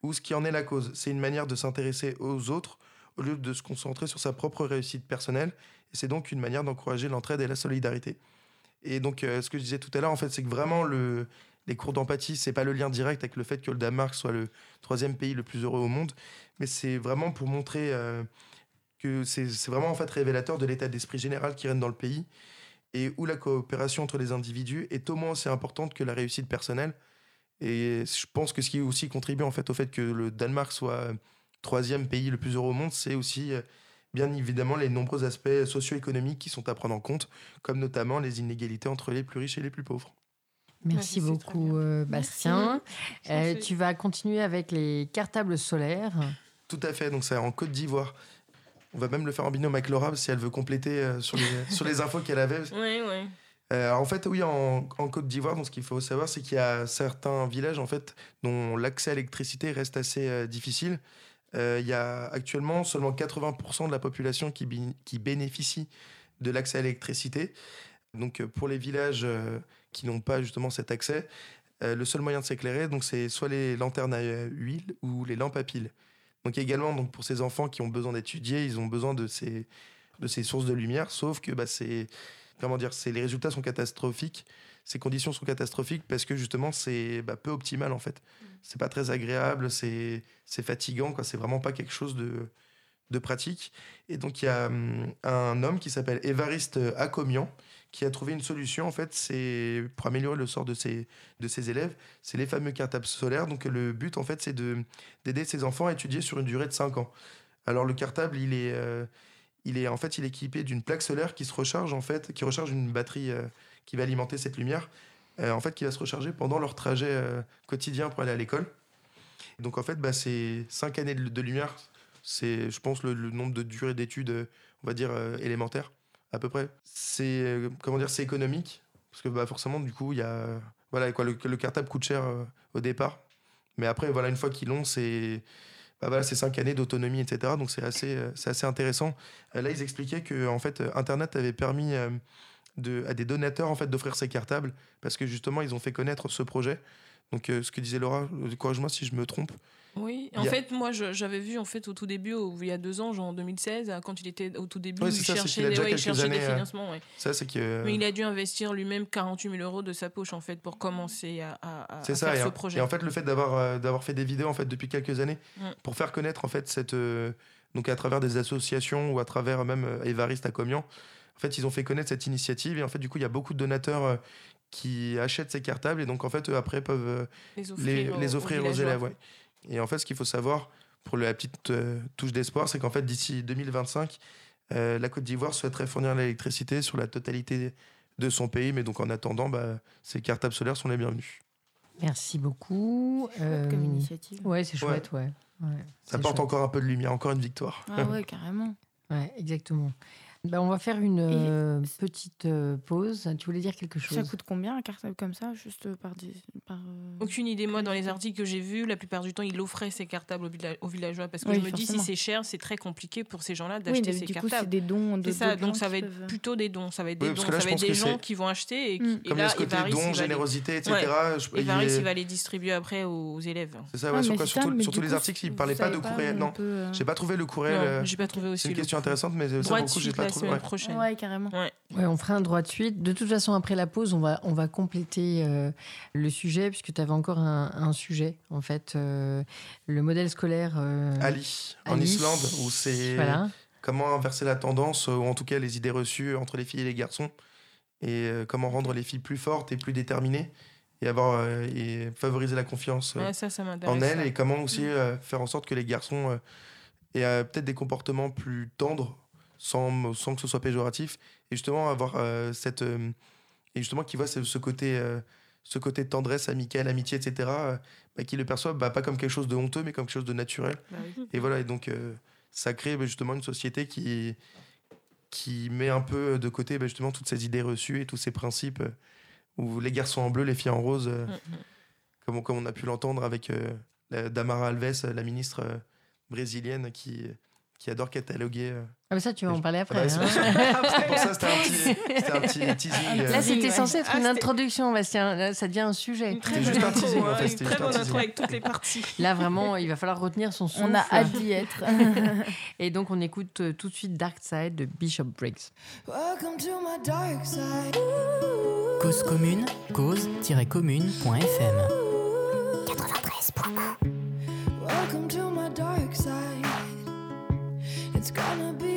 ou ce qui en est la cause. C'est une manière de s'intéresser aux autres au lieu de se concentrer sur sa propre réussite personnelle, et c'est donc une manière d'encourager l'entraide et la solidarité. Et donc, euh, ce que je disais tout à l'heure, en fait, c'est que vraiment, le, les cours d'empathie, c'est pas le lien direct avec le fait que le Danemark soit le troisième pays le plus heureux au monde, mais c'est vraiment pour montrer euh, que c'est vraiment en fait révélateur de l'état d'esprit général qui règne dans le pays et où la coopération entre les individus est au moins aussi importante que la réussite personnelle. Et je pense que ce qui aussi contribue en fait au fait que le Danemark soit euh, troisième pays le plus heureux au monde, c'est aussi bien évidemment les nombreux aspects socio-économiques qui sont à prendre en compte, comme notamment les inégalités entre les plus riches et les plus pauvres. Merci beaucoup, euh, Bastien. Euh, tu vas continuer avec les cartables solaires. Tout à fait, donc c'est en Côte d'Ivoire. On va même le faire en binôme avec Laura si elle veut compléter euh, sur, les, sur les infos qu'elle avait. Euh, alors, en fait, oui, en, en Côte d'Ivoire, donc ce qu'il faut savoir, c'est qu'il y a certains villages en fait dont l'accès à l'électricité reste assez euh, difficile. Euh, il y a actuellement seulement 80% de la population qui, bénéficie de l'accès à l'électricité. Donc, euh, pour les villages euh, qui n'ont pas justement cet accès, le seul moyen de s'éclairer, c'est soit les lanternes à huile ou les lampes à piles. Donc également, donc pour ces enfants qui ont besoin d'étudier, ils ont besoin de ces, de ces sources de lumière, sauf que bah, comment dire, c'est les résultats sont catastrophiques, ces conditions sont catastrophiques parce que justement c'est bah, peu optimal en fait. C'est pas très agréable, c'est fatigant quoi. C'est vraiment pas quelque chose de de pratique. Et donc il y a hum, un homme qui s'appelle Évariste Acomian qui a trouvé une solution en fait, c'est pour améliorer le sort de ses de ses élèves, c'est les fameux cartables solaires. Donc le but en fait c'est de d'aider ces enfants à étudier sur une durée de 5 ans. Alors le cartable, il est euh, il est en fait il est équipé d'une plaque solaire qui se recharge en fait, qui recharge une batterie euh, va alimenter cette lumière, euh, en fait qui va se recharger pendant leur trajet euh, quotidien pour aller à l'école. Donc en fait, bah, c'est 5 années de, lumière, c'est je pense le, nombre de durée d'études, euh, on va dire euh, élémentaire à peu près. C'est comment dire, c'est économique parce que bah, forcément du coup il y a voilà quoi, le, le cartable coûte cher au départ, mais après voilà une fois qu'ils l'ont c'est bah voilà, c'est cinq années d'autonomie, etc. Donc c'est assez, c'est assez intéressant. Là, ils expliquaient que en fait, Internet avait permis de, à des donateurs en fait d'offrir ces cartables parce que justement, ils ont fait connaître ce projet. Donc, euh, ce que disait Laura, euh, corrige-moi si je me trompe. Oui, Il en a- fait, moi, j'avais vu en fait au tout début, au- il y a deux ans, genre en 2016, euh, quand il était au tout début, Ouais, il ça, cherchait, a des, ouais, il cherchait années, financements. ouais. Ça, c'est que Mais il a dû investir lui-même 48 000 euros de sa poche en fait pour commencer à, à- à c'est à ça. faire Et, ce projet. et en fait, le fait d'avoir euh, d'avoir fait des vidéos en fait depuis quelques années Mm. pour faire connaître en fait cette euh, donc à travers des associations ou à travers même Évariste à Comian, fait, ils ont fait connaître cette initiative et en fait, du coup, il y a beaucoup de donateurs euh, qui achètent ces cartables et donc en fait, eux, après peuvent euh, les les, aux- les aux offrir élèves. ouais. Et en fait, ce qu'il faut savoir pour la petite euh, touche d'espoir, c'est qu'en fait, d'ici 2025, euh, la Côte d'Ivoire souhaiterait fournir l'électricité sur la totalité de son pays. Mais donc, en attendant, bah, ces cartables solaires sont les bienvenus. Merci beaucoup. Chouette comme initiative. Ouais, c'est chouette, ouais. ouais. Ça c'est porte chouette. encore un peu de lumière, encore une victoire. Ah ouais, carrément. Ouais, exactement. Ben, on va faire une euh, petite euh, pause. Tu voulais dire quelque chose? Ça coûte combien un cartable comme ça Juste par. dix- par euh, Aucune idée. Moi, dans les articles que j'ai vus, la plupart du temps, il offrait ses cartables aux, villa- aux villageois parce que Oui, je me dis, si c'est cher, c'est très compliqué pour ces gens-là d'acheter ces du coup, c'est cartables. des dons de C'est ça, donc ça va être peuvent- plutôt des dons. Ça va être des dons. là, ça va être des gens qui vont acheter et, qui- Mm. et Comme il y là, a ce côté Évariste, il don, va les- générosité, etc. Évariste, est- il va les distribuer après aux élèves. C'est ça, Ah, ouais, les articles, il vous parlait pas de courriel. on Non, euh, j'ai pas trouvé le courriel. Non, euh, j'ai pas trouvé aussi. C'est une question intéressante, mais ça, Droit pour de le coup, j'ai pas. Semaine ouais. prochaine. Ouais, carrément. Ouais, on fera un droit de suite. De toute façon, après la pause, on va, on va compléter euh, le sujet, puisque tu avais encore un, un sujet, en fait. euh, le modèle scolaire. euh, Ali, en Ali. Islande, où c'est Voilà. comment inverser la tendance, ou en tout cas les idées reçues entre les filles et les garçons, et euh, comment rendre les filles plus fortes et plus déterminées, et, avoir, euh, et favoriser la confiance euh, Ouais, ça, ça m'intéresse. en elles, ça. et comment aussi euh, faire en sorte que les garçons euh, aient euh, peut-être des comportements plus tendres, sans, sans que ce soit péjoratif, et justement avoir euh, cette... euh, et justement qu'ils voient ce, ce côté... euh, ce côté de tendresse, amicale, amitié, etc., euh, bah, qu'ils le perçoivent bah, pas comme quelque chose de honteux, mais comme quelque chose de naturel. Bah oui. Et voilà, et donc euh, ça crée justement une société qui, qui met un peu de côté bah, justement toutes ces idées reçues et tous ces principes euh, où les garçons en bleu, les filles en rose, euh, Mm, mm. comme, on, comme on a pu l'entendre avec euh, la- Damara Alves, la ministre euh, brésilienne qui, qui adore cataloguer. euh. Ah, mais ça, tu vas en parler après. Voilà, c'est hein. pour ça- c'est pour ça c'était un un petit teasing. euh. Là, c'était censé être Ah, une introduction, Bastien. Là, ça devient un sujet. Une très C'était bonne juste un intro, teasing, en hein, fait, Une très bonne intro avec toutes les parties. Là, vraiment, il va falloir retenir son souffle. On a hâte d'y être. Et donc, on écoute euh, tout de suite Dark Side de Bishop Briggs. Welcome to my dark side. Cause commune, cause-commune.fm. Welcome to my dark side. It's gonna be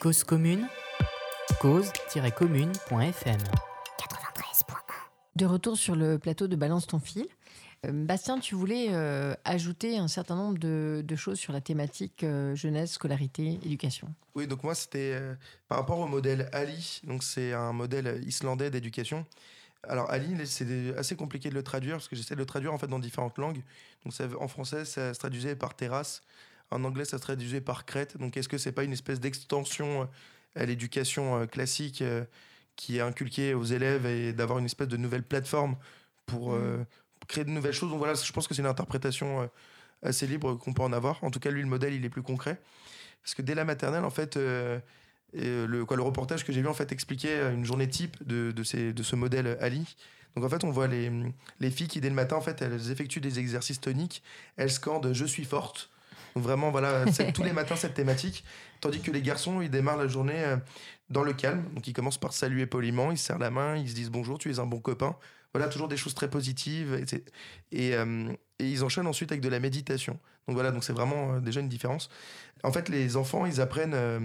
Cause commune, cause-commune.fm. De retour sur le plateau de Balance ton fil. Euh, Bastien, tu voulais euh, ajouter un certain nombre de, de choses sur la thématique euh, jeunesse, scolarité, éducation. Oui, donc moi, c'était euh, par rapport au modèle Ali. Donc, c'est un modèle islandais d'éducation. Alors, Ali, c'est assez compliqué de le traduire parce que j'essaie de le traduire en fait dans différentes langues. Donc, ça- en français, ça se traduisait par terrasse. En anglais, ça se traduisait par crête. Donc, est-ce que c'est pas une espèce d'extension euh, à l'éducation euh, classique euh, qui est inculquée aux élèves et d'avoir une espèce de nouvelle plateforme pour euh, créer de nouvelles choses? Donc, voilà, je pense que c'est une interprétation assez libre qu'on peut en avoir. En tout cas, lui, le modèle, il est plus concret. Parce que dès la maternelle, en fait, euh, le, quoi, le reportage que j'ai vu en fait expliquait une journée type de, de, ces, de ce modèle Ali. Donc en fait, on voit les, les filles qui dès le matin, en fait, elles effectuent des exercices toniques. Elles scandent "Je suis forte". Donc vraiment, voilà, tous les matins cette thématique. Tandis que les garçons, ils démarrent la journée euh, dans le calme. Donc ils commencent par saluer poliment, ils se serrent la main, ils se disent bonjour, tu es un bon copain. Voilà, toujours des choses très positives. Et, c'est- et, euh, et ils enchaînent ensuite avec de la méditation. Donc voilà, donc c'est vraiment euh, déjà une différence. En fait, les enfants, ils apprennent euh,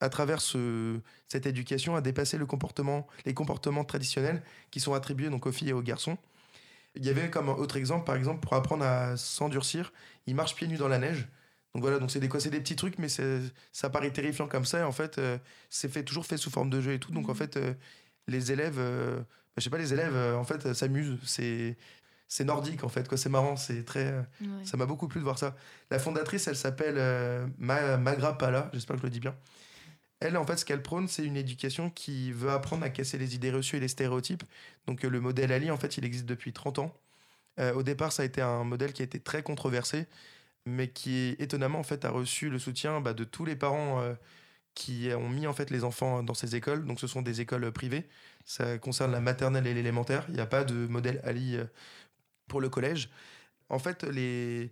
à travers ce- cette éducation à dépasser le comportement, les comportements traditionnels qui sont attribués donc aux filles et aux garçons. Il y avait comme autre exemple, par exemple, pour apprendre à s'endurcir, ils marchent pieds nus dans la neige. Donc voilà, donc c'est des, quoi, des petits trucs, mais ça paraît terrifiant comme ça. Et en fait, euh, c'est fait, toujours fait sous forme de jeu et tout. Donc en fait, euh, les élèves, euh, bah, je sais pas, les élèves, euh, en fait, s'amusent. C'est, c'est nordique, en fait. Quoi. C'est marrant, c'est très. Ouais. Ça m'a beaucoup plu de voir ça. La fondatrice, elle s'appelle Ma- Magra Pala, j'espère que je le dis bien. Elle, en fait, ce qu'elle prône, c'est une éducation qui veut apprendre à casser les idées reçues et les stéréotypes. Donc, le modèle Ali, en fait, il existe depuis 30 ans. Au départ, ça a été un modèle qui a été très controversé, mais qui, étonnamment, en fait, a reçu le soutien bah, de tous les parents euh, qui ont mis, en fait, les enfants dans ces écoles. Donc, ce sont des écoles euh, privées. Ça concerne la maternelle et l'élémentaire. Il n'y a pas de modèle Ali euh, pour le collège. En fait, les...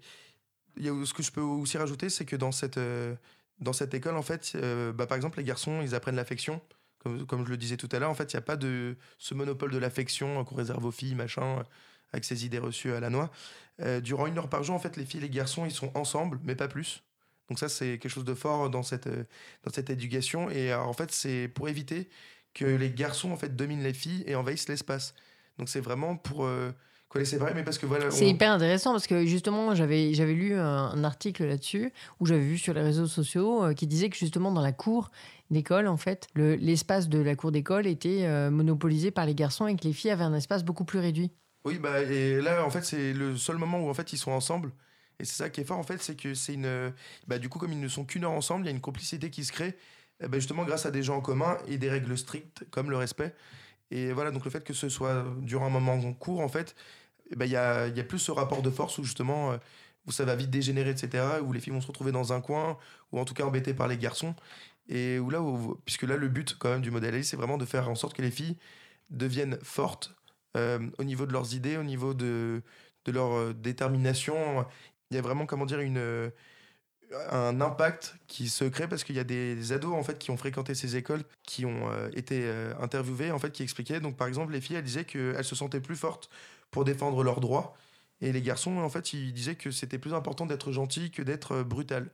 il y a, ce que je peux aussi rajouter, c'est que dans cette, euh, dans cette école, en fait, euh, bah, par exemple, les garçons, ils apprennent l'affection. Comme, comme je le disais tout à l'heure, en fait, il n'y a pas de ce monopole de l'affection qu'on réserve aux filles, machin, avec ces idées reçues à la noix. Euh, durant une heure par jour, en fait, les filles et les garçons, ils sont ensemble, mais pas plus. Donc ça, c'est quelque chose de fort dans cette, euh, dans cette éducation. Et euh, en fait, c'est pour éviter que les garçons, en fait, dominent les filles et envahissent l'espace. Donc c'est vraiment pour... Euh, c'est vrai, mais parce que voilà... C'est on- hyper intéressant parce que justement, j'avais j'avais lu un, un article là-dessus où j'avais vu sur les réseaux sociaux euh, qui disait que justement dans la cour d'école, en fait, le- l'espace de la cour d'école était euh, monopolisé par les garçons et que les filles avaient un espace beaucoup plus réduit. Oui, bah, et là, en fait, c'est le seul moment où en fait, ils sont ensemble. Et c'est ça qui est fort, en fait, c'est que c'est une. Bah, du coup, comme ils ne sont qu'une heure ensemble, il y a une complicité qui se crée, eh ben, justement grâce à des gens en commun et des règles strictes, comme le respect. Et voilà, donc le fait que ce soit durant un moment court, en fait, eh ben, il y, a, y a plus ce rapport de force où justement, euh, où ça va vite dégénérer, etc., où les filles vont se retrouver dans un coin, ou en tout cas embêtées par les garçons. Et où là, où- puisque là, le but quand même du modèle c'est vraiment de faire en sorte que les filles deviennent fortes au niveau de leurs idées, au niveau de, de leur euh, détermination. Il y a vraiment, comment dire, une, euh, un impact qui se crée parce qu'il y a des ados en fait qui ont fréquenté ces écoles, qui ont euh, été euh, interviewés, en fait, qui expliquaient. Donc, par exemple, les filles, elles disaient qu'elles se sentaient plus fortes pour défendre leurs droits. Et les garçons, en fait, ils disaient que c'était plus important d'être gentil que d'être euh, brutal.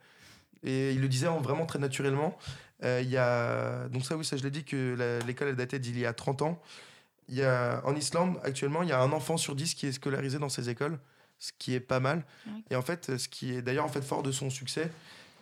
Et ils le disaient en- vraiment très naturellement. Euh, Il y a... Donc ça, oui, ça je l'ai dit que l'école elle datait d'il y a 30 ans. Il y a... En Islande, actuellement, il y a un enfant sur 10 qui est scolarisé dans ces écoles, ce qui est pas mal. Et en fait, ce qui est d'ailleurs en fait fort de son succès,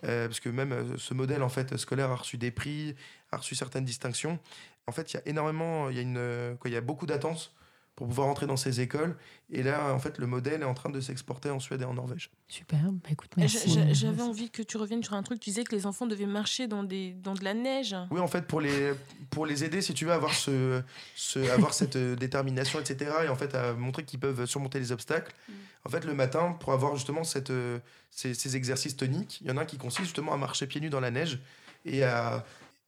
euh, parce que même euh, ce modèle en fait scolaire a reçu des prix, a reçu certaines distinctions. En fait, il y a énormément, il y a une, quoi, il y a beaucoup d'attentes pour pouvoir entrer dans ces écoles. Et là, en fait, le modèle est en train de s'exporter en Suède et en Norvège. Super, bah écoute, merci. j'a- J'avais envie que tu reviennes sur un truc. Tu disais que les enfants devaient marcher dans, des, dans de la neige. Oui, en fait, pour les, pour les aider, si tu veux, à avoir, ce, ce, avoir cette euh, détermination, etc., et en fait, à montrer qu'ils peuvent surmonter les obstacles, en fait, le matin, pour avoir justement cette, euh, ces, ces exercices toniques, il y en a un qui consiste justement à marcher pieds nus dans la neige et à,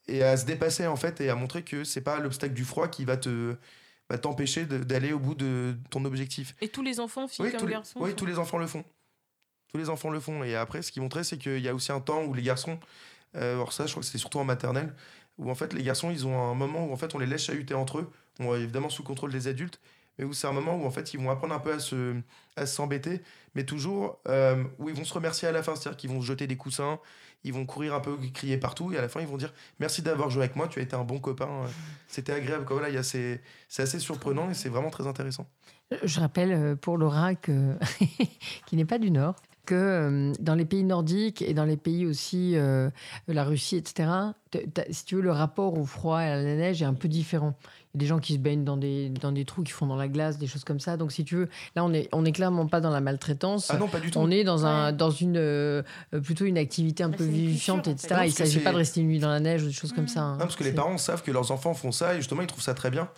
et à se dépasser, en fait, et à montrer que c'est pas l'obstacle du froid qui va te va t'empêcher d'aller au bout de ton objectif. Et tous les enfants, filles Oui, comme les, garçons oui, font- tous les enfants le font. Tous les enfants le font. Et après, ce qu'ils montraient, c'est qu'il y a aussi un temps où les garçons, euh, alors ça, je crois que c'était surtout en maternelle, où en fait, les garçons, ils ont un moment où en fait, on les laisse chahuter entre eux, bon, évidemment sous contrôle des adultes, mais où c'est un moment où en fait, ils vont apprendre un peu à se à s'embêter, mais toujours euh, où ils vont se remercier à la fin, c'est-à-dire qu'ils vont se jeter des coussins, ils vont courir un peu, crier partout, et à la fin, ils vont dire merci d'avoir joué avec moi, tu as été un bon copain, euh, c'était agréable. Quoi. Voilà, il y a ces- c'est assez surprenant et c'est vraiment très intéressant. Je rappelle euh, pour Laura que qui n'est pas du Nord que euh, dans les pays nordiques et dans les pays aussi euh, la Russie etc si tu veux le rapport au froid et à la neige est un peu différent des gens qui se baignent dans des dans des trous qui font dans la glace des choses comme ça donc si tu veux là on est on est clairement pas dans la maltraitance Ah non, pas du tout. on est dans un dans une euh, plutôt une activité un peu c'est une vivifiante culture, en etc fait. Il que s'agit pas de rester une nuit dans la neige ou des choses comme ça hein. Non, parce que les parents savent que leurs enfants font ça et justement ils trouvent ça très bien.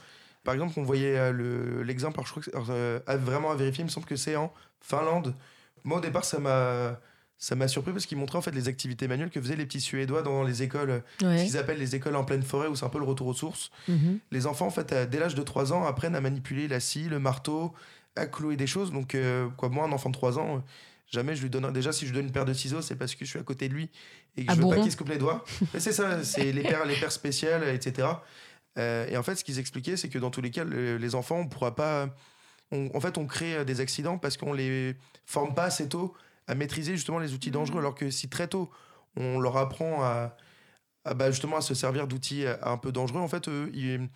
Par exemple, on voyait euh, le- l'exemple, je crois que euh, vraiment à vérifier, il me semble que c'est en Finlande. Moi au départ ça m'a ça m'a surpris parce qu'ils montraient en fait les activités manuelles que faisaient les petits Suédois dans les écoles, ce qu'ils appellent les écoles en pleine forêt où c'est un peu le retour aux sources. Mhm. Les enfants en fait à- dès l'âge de 3 ans apprennent à manipuler la scie, le marteau, à clouer des choses. Donc euh, quoi, moi un enfant de 3 ans, euh, jamais je lui donnerai déjà si je lui donne une paire de ciseaux, c'est parce que je suis à côté de lui et que À je veux pas qu'il se coupe les doigts. Mais c'est ça, c'est les paires, les paires spéciales, etc. Euh, et en fait, ce qu'ils expliquaient, c'est que dans tous les cas, le- les enfants, on pourra pas. on- en fait, on crée euh, des accidents parce qu'on les forme pas assez tôt à maîtriser justement les outils dangereux. Alors que si très tôt, on leur apprend à, à, bah, justement à se servir d'outils euh, un peu dangereux, en fait, ils-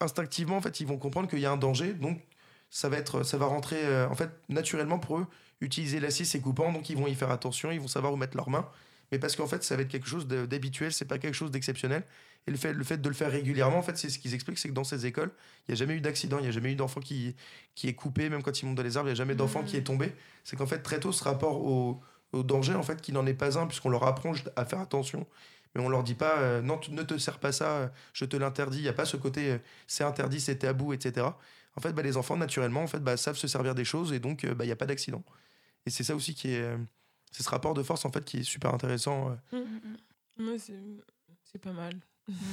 instinctivement, en fait, ils vont comprendre qu'il y a un danger. Donc, ça va être, ça va rentrer, euh, en fait, naturellement pour eux. Utiliser la scie, c'est coupant, donc ils vont y faire attention, ils vont savoir où mettre leurs mains. Mais parce qu'en fait, ça va être quelque chose d'habituel, c'est pas quelque chose d'exceptionnel. Et le fait, le fait de le faire régulièrement, en fait, c'est ce qu'ils expliquent, c'est que dans ces écoles, il n'y a jamais eu d'accident, il n'y a jamais eu d'enfant qui, qui est coupé, même quand ils montent dans les arbres, il n'y a jamais d'enfant qui est tombé. C'est qu'en fait, très tôt, ce rapport au, au danger, en fait, qui n'en est pas un, puisqu'on leur apprend à faire attention. Mais on leur dit pas, euh, non, tu ne te sers pas ça, euh, je te l'interdis. Il n'y a pas ce côté, euh, c'est interdit, c'est tabou, etc. En fait, bah, les enfants, naturellement, en fait, bah, savent se servir des choses et donc, euh, bah, il n'y a pas d'accident. Et c'est ça aussi qui est. c'est ce rapport de force, en fait, qui est super intéressant. euh. Ouais, c'est c'est pas mal.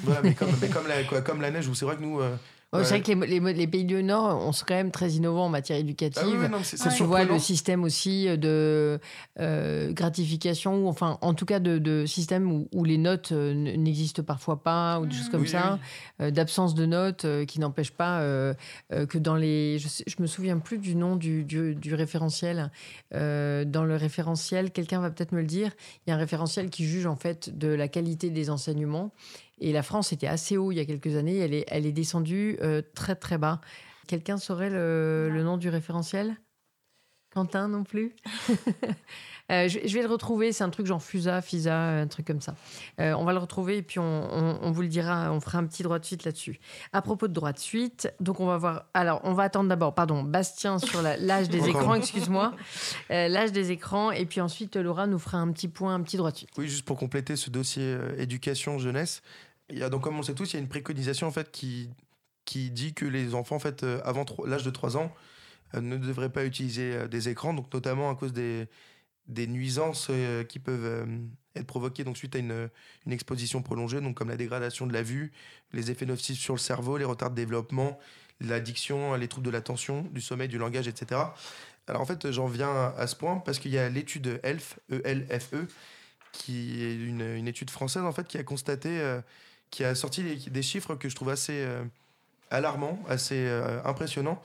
Voilà, mais comme, mais comme, la, quoi, comme la neige, où c'est vrai que nous. euh, Ouais, C'est vrai que les, les- les pays du Nord on sont quand même très innovants en matière éducative. Ah oui, non, mais c'est- c'est tu vois le système aussi de euh, gratification, ou enfin en tout cas de, de système où, où les notes euh, n'existent parfois pas, ou des choses comme Oui, ça, oui. euh, d'absence de notes euh, qui n'empêchent pas euh, euh, que dans les... Je, sais- je me souviens plus du nom du, du, du référentiel. Euh, dans le référentiel, quelqu'un va peut-être me le dire, il y a un référentiel qui juge en fait de la qualité des enseignements. Et la France était assez haut il y a quelques années, elle est, elle est descendue euh, très très bas. Quelqu'un saurait le, le nom du référentiel? Quentin non plus? Euh, je, je vais le retrouver, c'est un truc genre Fusa, Fisa, un truc comme ça. Euh, on va le retrouver et puis on, on- on vous le dira, on fera un petit droit de suite là-dessus. À propos de droit de suite, donc on va voir. Alors, on va attendre d'abord, pardon, Bastien sur l'âge des écrans, excuse-moi. Euh, l'âge des écrans, et puis ensuite Laura nous fera un petit point, un petit droit de suite. Oui, juste pour compléter ce dossier euh, éducation jeunesse, il y a donc comme on sait tous, il y a une préconisation en fait qui qui dit que les enfants en fait euh, avant l'âge de 3 ans euh, ne devraient pas utiliser euh, des écrans, donc notamment à cause des des nuisances qui peuvent être provoquées donc suite à une, une exposition prolongée, donc comme la dégradation de la vue, les effets nocifs sur le cerveau, les retards de développement, l'addiction, les troubles de l'attention, du sommeil, du langage, etc. Alors en fait, j'en viens à, ce point parce qu'il y a l'étude ELF, E-L-F-E, qui est une, une étude française en fait qui a constaté, qui a sorti des chiffres que je trouve assez euh, alarmants, assez euh, impressionnants,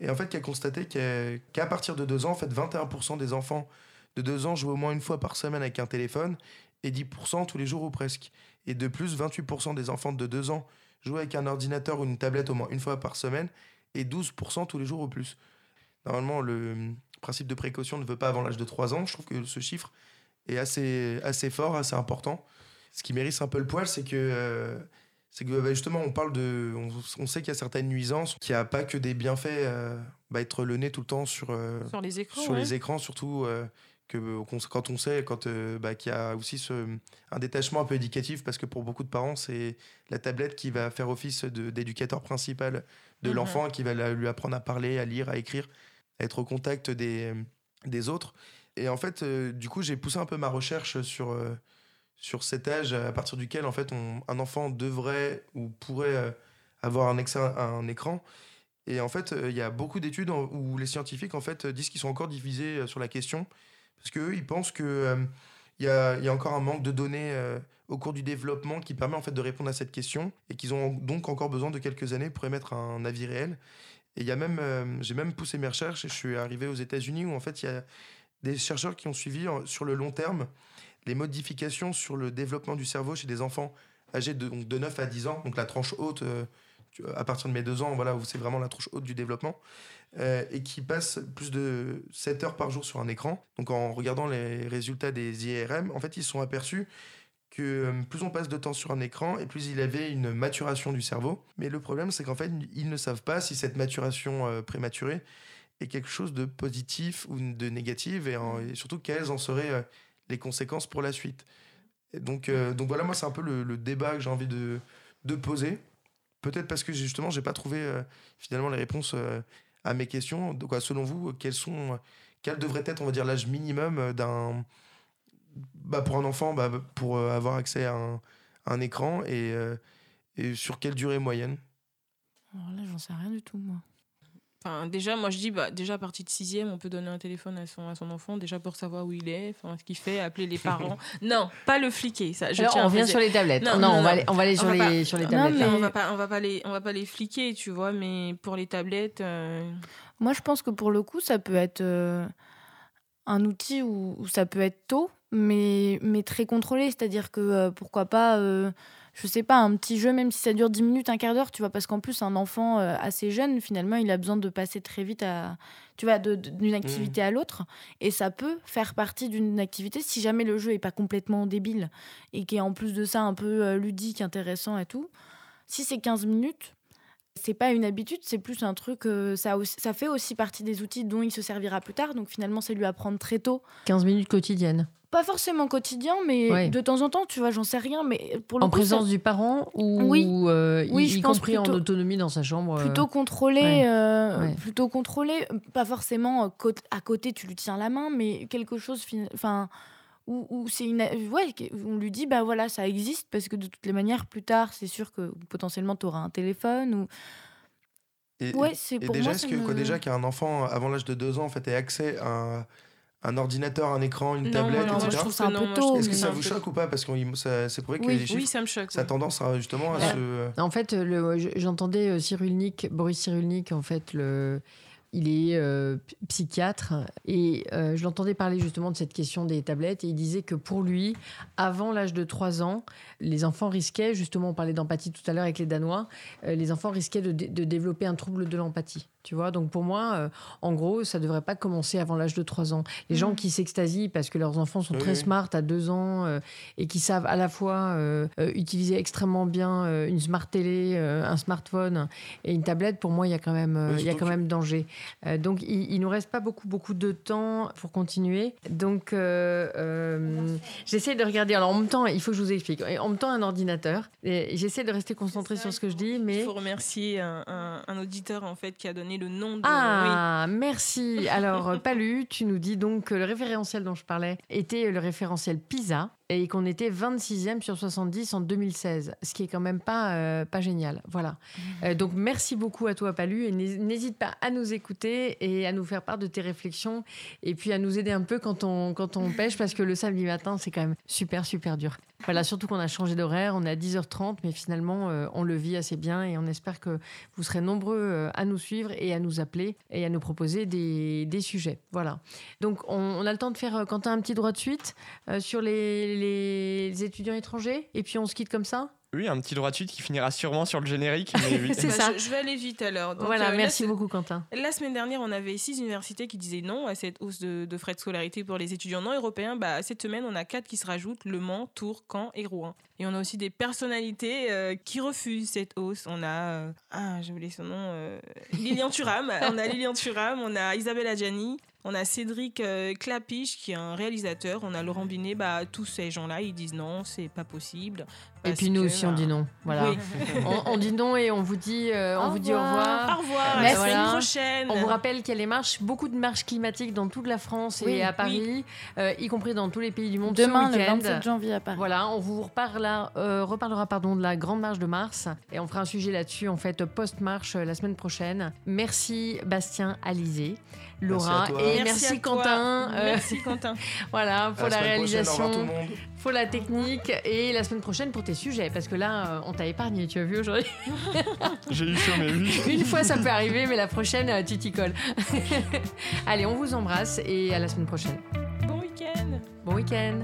et en fait qui a constaté qu'à partir de 2 ans, en fait 21% des enfants de 2 ans jouent au moins une fois par semaine avec un téléphone et 10% tous les jours ou presque. Et de plus, 28% des enfants de 2 ans jouent avec un ordinateur ou une tablette au moins une fois par semaine et 12% tous les jours ou plus. Normalement, le principe de précaution ne veut pas avant l'âge de 3 ans. Je trouve que ce chiffre est assez, assez fort, assez important. Ce qui mérite un peu le poil, c'est que, euh, c'est que bah, justement, on parle de. On, on sait qu'il y a certaines nuisances, qu'il n'y a pas que des bienfaits, euh, bah, être le nez tout le temps sur, euh, Sur les écrans. sur ouais. les écrans, surtout euh, que quand on sait quand euh, bah, qu'il y a aussi ce, un détachement un peu éducatif, parce que pour beaucoup de parents, c'est la tablette qui va faire office d'éducateur principal de Mhm. l'enfant, qui va la- lui apprendre à parler, à lire, à écrire, à être au contact des, des autres. Et en fait, euh, du coup, j'ai poussé un peu ma recherche sur, euh, sur cet âge à partir duquel en fait, on- un enfant devrait ou pourrait euh, avoir un, un écran. Et en fait, euh, il y a beaucoup d'études où les scientifiques en fait, disent qu'ils sont encore divisés euh, sur la question, parce qu'eux, ils pensent qu'il il y, y a encore un manque de données au cours du développement qui permet en fait de répondre à cette question, et qu'ils ont donc encore besoin de quelques années pour émettre un avis réel. Et il y a même, j'ai même poussé mes recherches et je suis arrivé aux États-Unis où en fait il y a des chercheurs qui ont suivi sur le long terme les modifications sur le développement du cerveau chez des enfants âgés de, donc de 9 à 10 ans, donc la tranche haute, euh, à partir de mes 2 ans, voilà, c'est vraiment la tranche haute du développement, euh, et qui passent plus de 7 heures par jour sur un écran. Donc en regardant les résultats des IRM, en fait ils se sont aperçus que euh, plus on passe de temps sur un écran et plus il avait une maturation du cerveau. Mais le problème, c'est qu'en fait, ils ne savent pas si cette maturation prématurée est quelque chose de positif ou de négatif et, et surtout quelles en seraient les conséquences pour la suite. Et donc, euh, donc voilà, moi, c'est un peu le, débat que j'ai envie de, de poser. Peut-être parce que justement, j'ai pas trouvé euh, finalement les réponses euh, à mes questions. Donc, selon vous, sont, quel devrait être, on va dire, l'âge minimum d'un bah, pour un enfant bah, pour avoir accès à un, écran et, et sur quelle durée moyenne? Alors là, j'en sais rien du tout, moi. Enfin, déjà, moi je dis, bah, déjà à partir de sixième, on peut donner un téléphone à son, à son enfant, déjà pour savoir où il est, enfin, ce qu'il fait, appeler les parents. non, pas le fliquer, ça. Je Alors, tiens à on revient préciser. sur les tablettes. Non, Non, non, on, va non. aller, on va aller On sur, va les, pas- sur les Non, tablettes. mais- on va pas, on va pas les, on va pas les fliquer, tu vois, mais pour les tablettes, euh, Moi, je pense que pour le coup, ça peut être euh, un outil où, où ça peut être tôt, mais, mais très contrôlé. C'est-à-dire que euh, pourquoi pas, euh, je sais pas, un petit jeu, même si ça dure 10 minutes, un quart d'heure, tu vois, parce qu'en plus, un enfant euh, assez jeune, finalement, il a besoin de passer très vite à, tu vois, d'une activité à l'autre. Et ça peut faire partie d'une activité si jamais le jeu est pas complètement débile et qui est en plus de ça un peu euh, ludique, intéressant et tout. Si c'est 15 minutes, c'est pas une habitude, c'est plus un truc. euh, ça, ça fait aussi partie des outils dont il se servira plus tard. Donc finalement, c'est lui apprendre très tôt. 15 minutes quotidiennes. Pas forcément quotidien, mais Ouais. de temps en temps, tu vois, j'en sais rien. Mais pour le En coup, présence ça- du parent ou Oui. euh, Oui, y, y compris en autonomie dans sa chambre euh, plutôt contrôlé, ouais. Ouais. plutôt contrôlé. Pas forcément à côté, tu lui tiens la main, mais quelque chose, fin- enfin. Où, où c'est une ouais que- où on lui dit bah voilà ça existe parce que de toutes les manières plus tard c'est sûr que potentiellement tu auras un téléphone ou Et, ouais c'est et pour déjà, moi est-ce que me- quoi, déjà qu'un enfant avant l'âge de 2 ans en fait, ait accès à un, un ordinateur, un écran, une Non, tablette, non, moi, etc. je trouve ça un non, peu tôt. Est-ce que ça vous peu- choque ou pas? Parce que c'est prouvé que Oui. les chiffres, Oui, ça me choque. ça a tendance à, justement à Ouais. se. En fait, j'entendais euh, Cyrulnik, Boris Cyrulnik, en fait, le, il est euh, psychiatre. Et euh, je l'entendais parler justement de cette question des tablettes et il disait que pour lui, avant l'âge de 3 ans, les enfants risquaient, justement, on parlait d'empathie tout à l'heure avec les Danois, euh, les enfants risquaient de, dé- de développer un trouble de l'empathie. Tu vois, donc pour moi, euh, en gros, ça devrait pas commencer avant l'âge de 3 ans. Les gens Mhm. qui s'extasient parce que leurs enfants sont Oui, très smart à 2 ans euh, et qui savent à la fois utiliser extrêmement bien une smart télé, un smartphone et une tablette, pour moi, il y a quand même, Oui, il y a surtout quand que- même danger. Donc, il, il nous reste pas beaucoup, beaucoup de temps pour continuer. Donc, j'essaie de regarder. Alors, en même temps, il faut que je vous explique. En temps, un ordinateur. Et J'essaie de rester concentré sur ce que je dis, mais. Il faut remercier un, un- un auditeur en fait qui a donné le nom de. Ah, merci. Alors, Palu, tu nous dis donc que le référentiel dont je parlais était le référentiel PISA et qu'on était 26e sur 70 en 2016, ce qui est quand même pas, euh, pas génial. Voilà. Euh, donc, merci beaucoup à toi, Palu, et n'hé- n'hésite pas à nous écouter et à nous faire part de tes réflexions et puis à nous aider un peu quand on, quand on pêche parce que le samedi matin, c'est quand même super, super dur. Voilà, surtout qu'on a changé d'horaire, on est à 10h30, mais finalement, euh, on le vit assez bien et on espère que vous serez nombreux à nous suivre et à nous appeler et à nous proposer des, des sujets. Voilà. Donc, on, on a le temps de faire, Quentin, un petit droit de suite sur les, les étudiants étrangers et puis on se quitte comme ça Oui, un petit droit de suite qui finira sûrement sur le générique. Mais oui. C'est Bah, ça. Je, je vais aller vite alors. Donc, Voilà, euh, merci c'est- beaucoup, Quentin. La semaine dernière, on avait six universités qui disaient non à cette hausse de, de frais de scolarité pour les étudiants non européens. Bah, cette semaine, on a quatre qui se rajoutent Le Mans, Tours, Caen et Rouen. Et on a aussi des personnalités euh, qui refusent cette hausse. On a. euh, ah, j'ai oublié son nom. euh, Lilian Thuram. on a Lilian Thuram, on a Isabelle Adjani. On a Cédric euh, Clapiche qui est un réalisateur, on a Laurent Binet, bah, tous ces gens-là ils disent non, c'est pas possible. Et puis nous aussi, on bah, dit non. Voilà. oui. On, on dit non et on vous dit, euh, on Au vous dit au revoir. Au revoir, à la Merci. semaine Voilà. prochaine. On vous rappelle qu'il y a les marches, beaucoup de marches climatiques dans toute la France et à Paris, euh, y compris dans tous les pays du monde. Demain, le week-end. 27 janvier à Paris. Voilà, on vous reparlera, euh, reparlera pardon, de la Grande Marche de Mars et on fera un sujet là-dessus en fait post-marche euh, la semaine prochaine. Merci Bastien Alizé, Laura toi. et Merci merci. Quentin. euh, Merci Quentin. voilà À pour la, semaine prochaine, au revoir réalisation, pour la technique et la semaine prochaine pour tes sujets parce que là euh, on t'a épargné, tu as vu aujourd'hui. J'ai eu chaud, mais oui. Une fois ça peut arriver, mais la prochaine euh, tu t'y colles. Allez, on vous embrasse et à la semaine prochaine. Bon week-end. Bon week-end.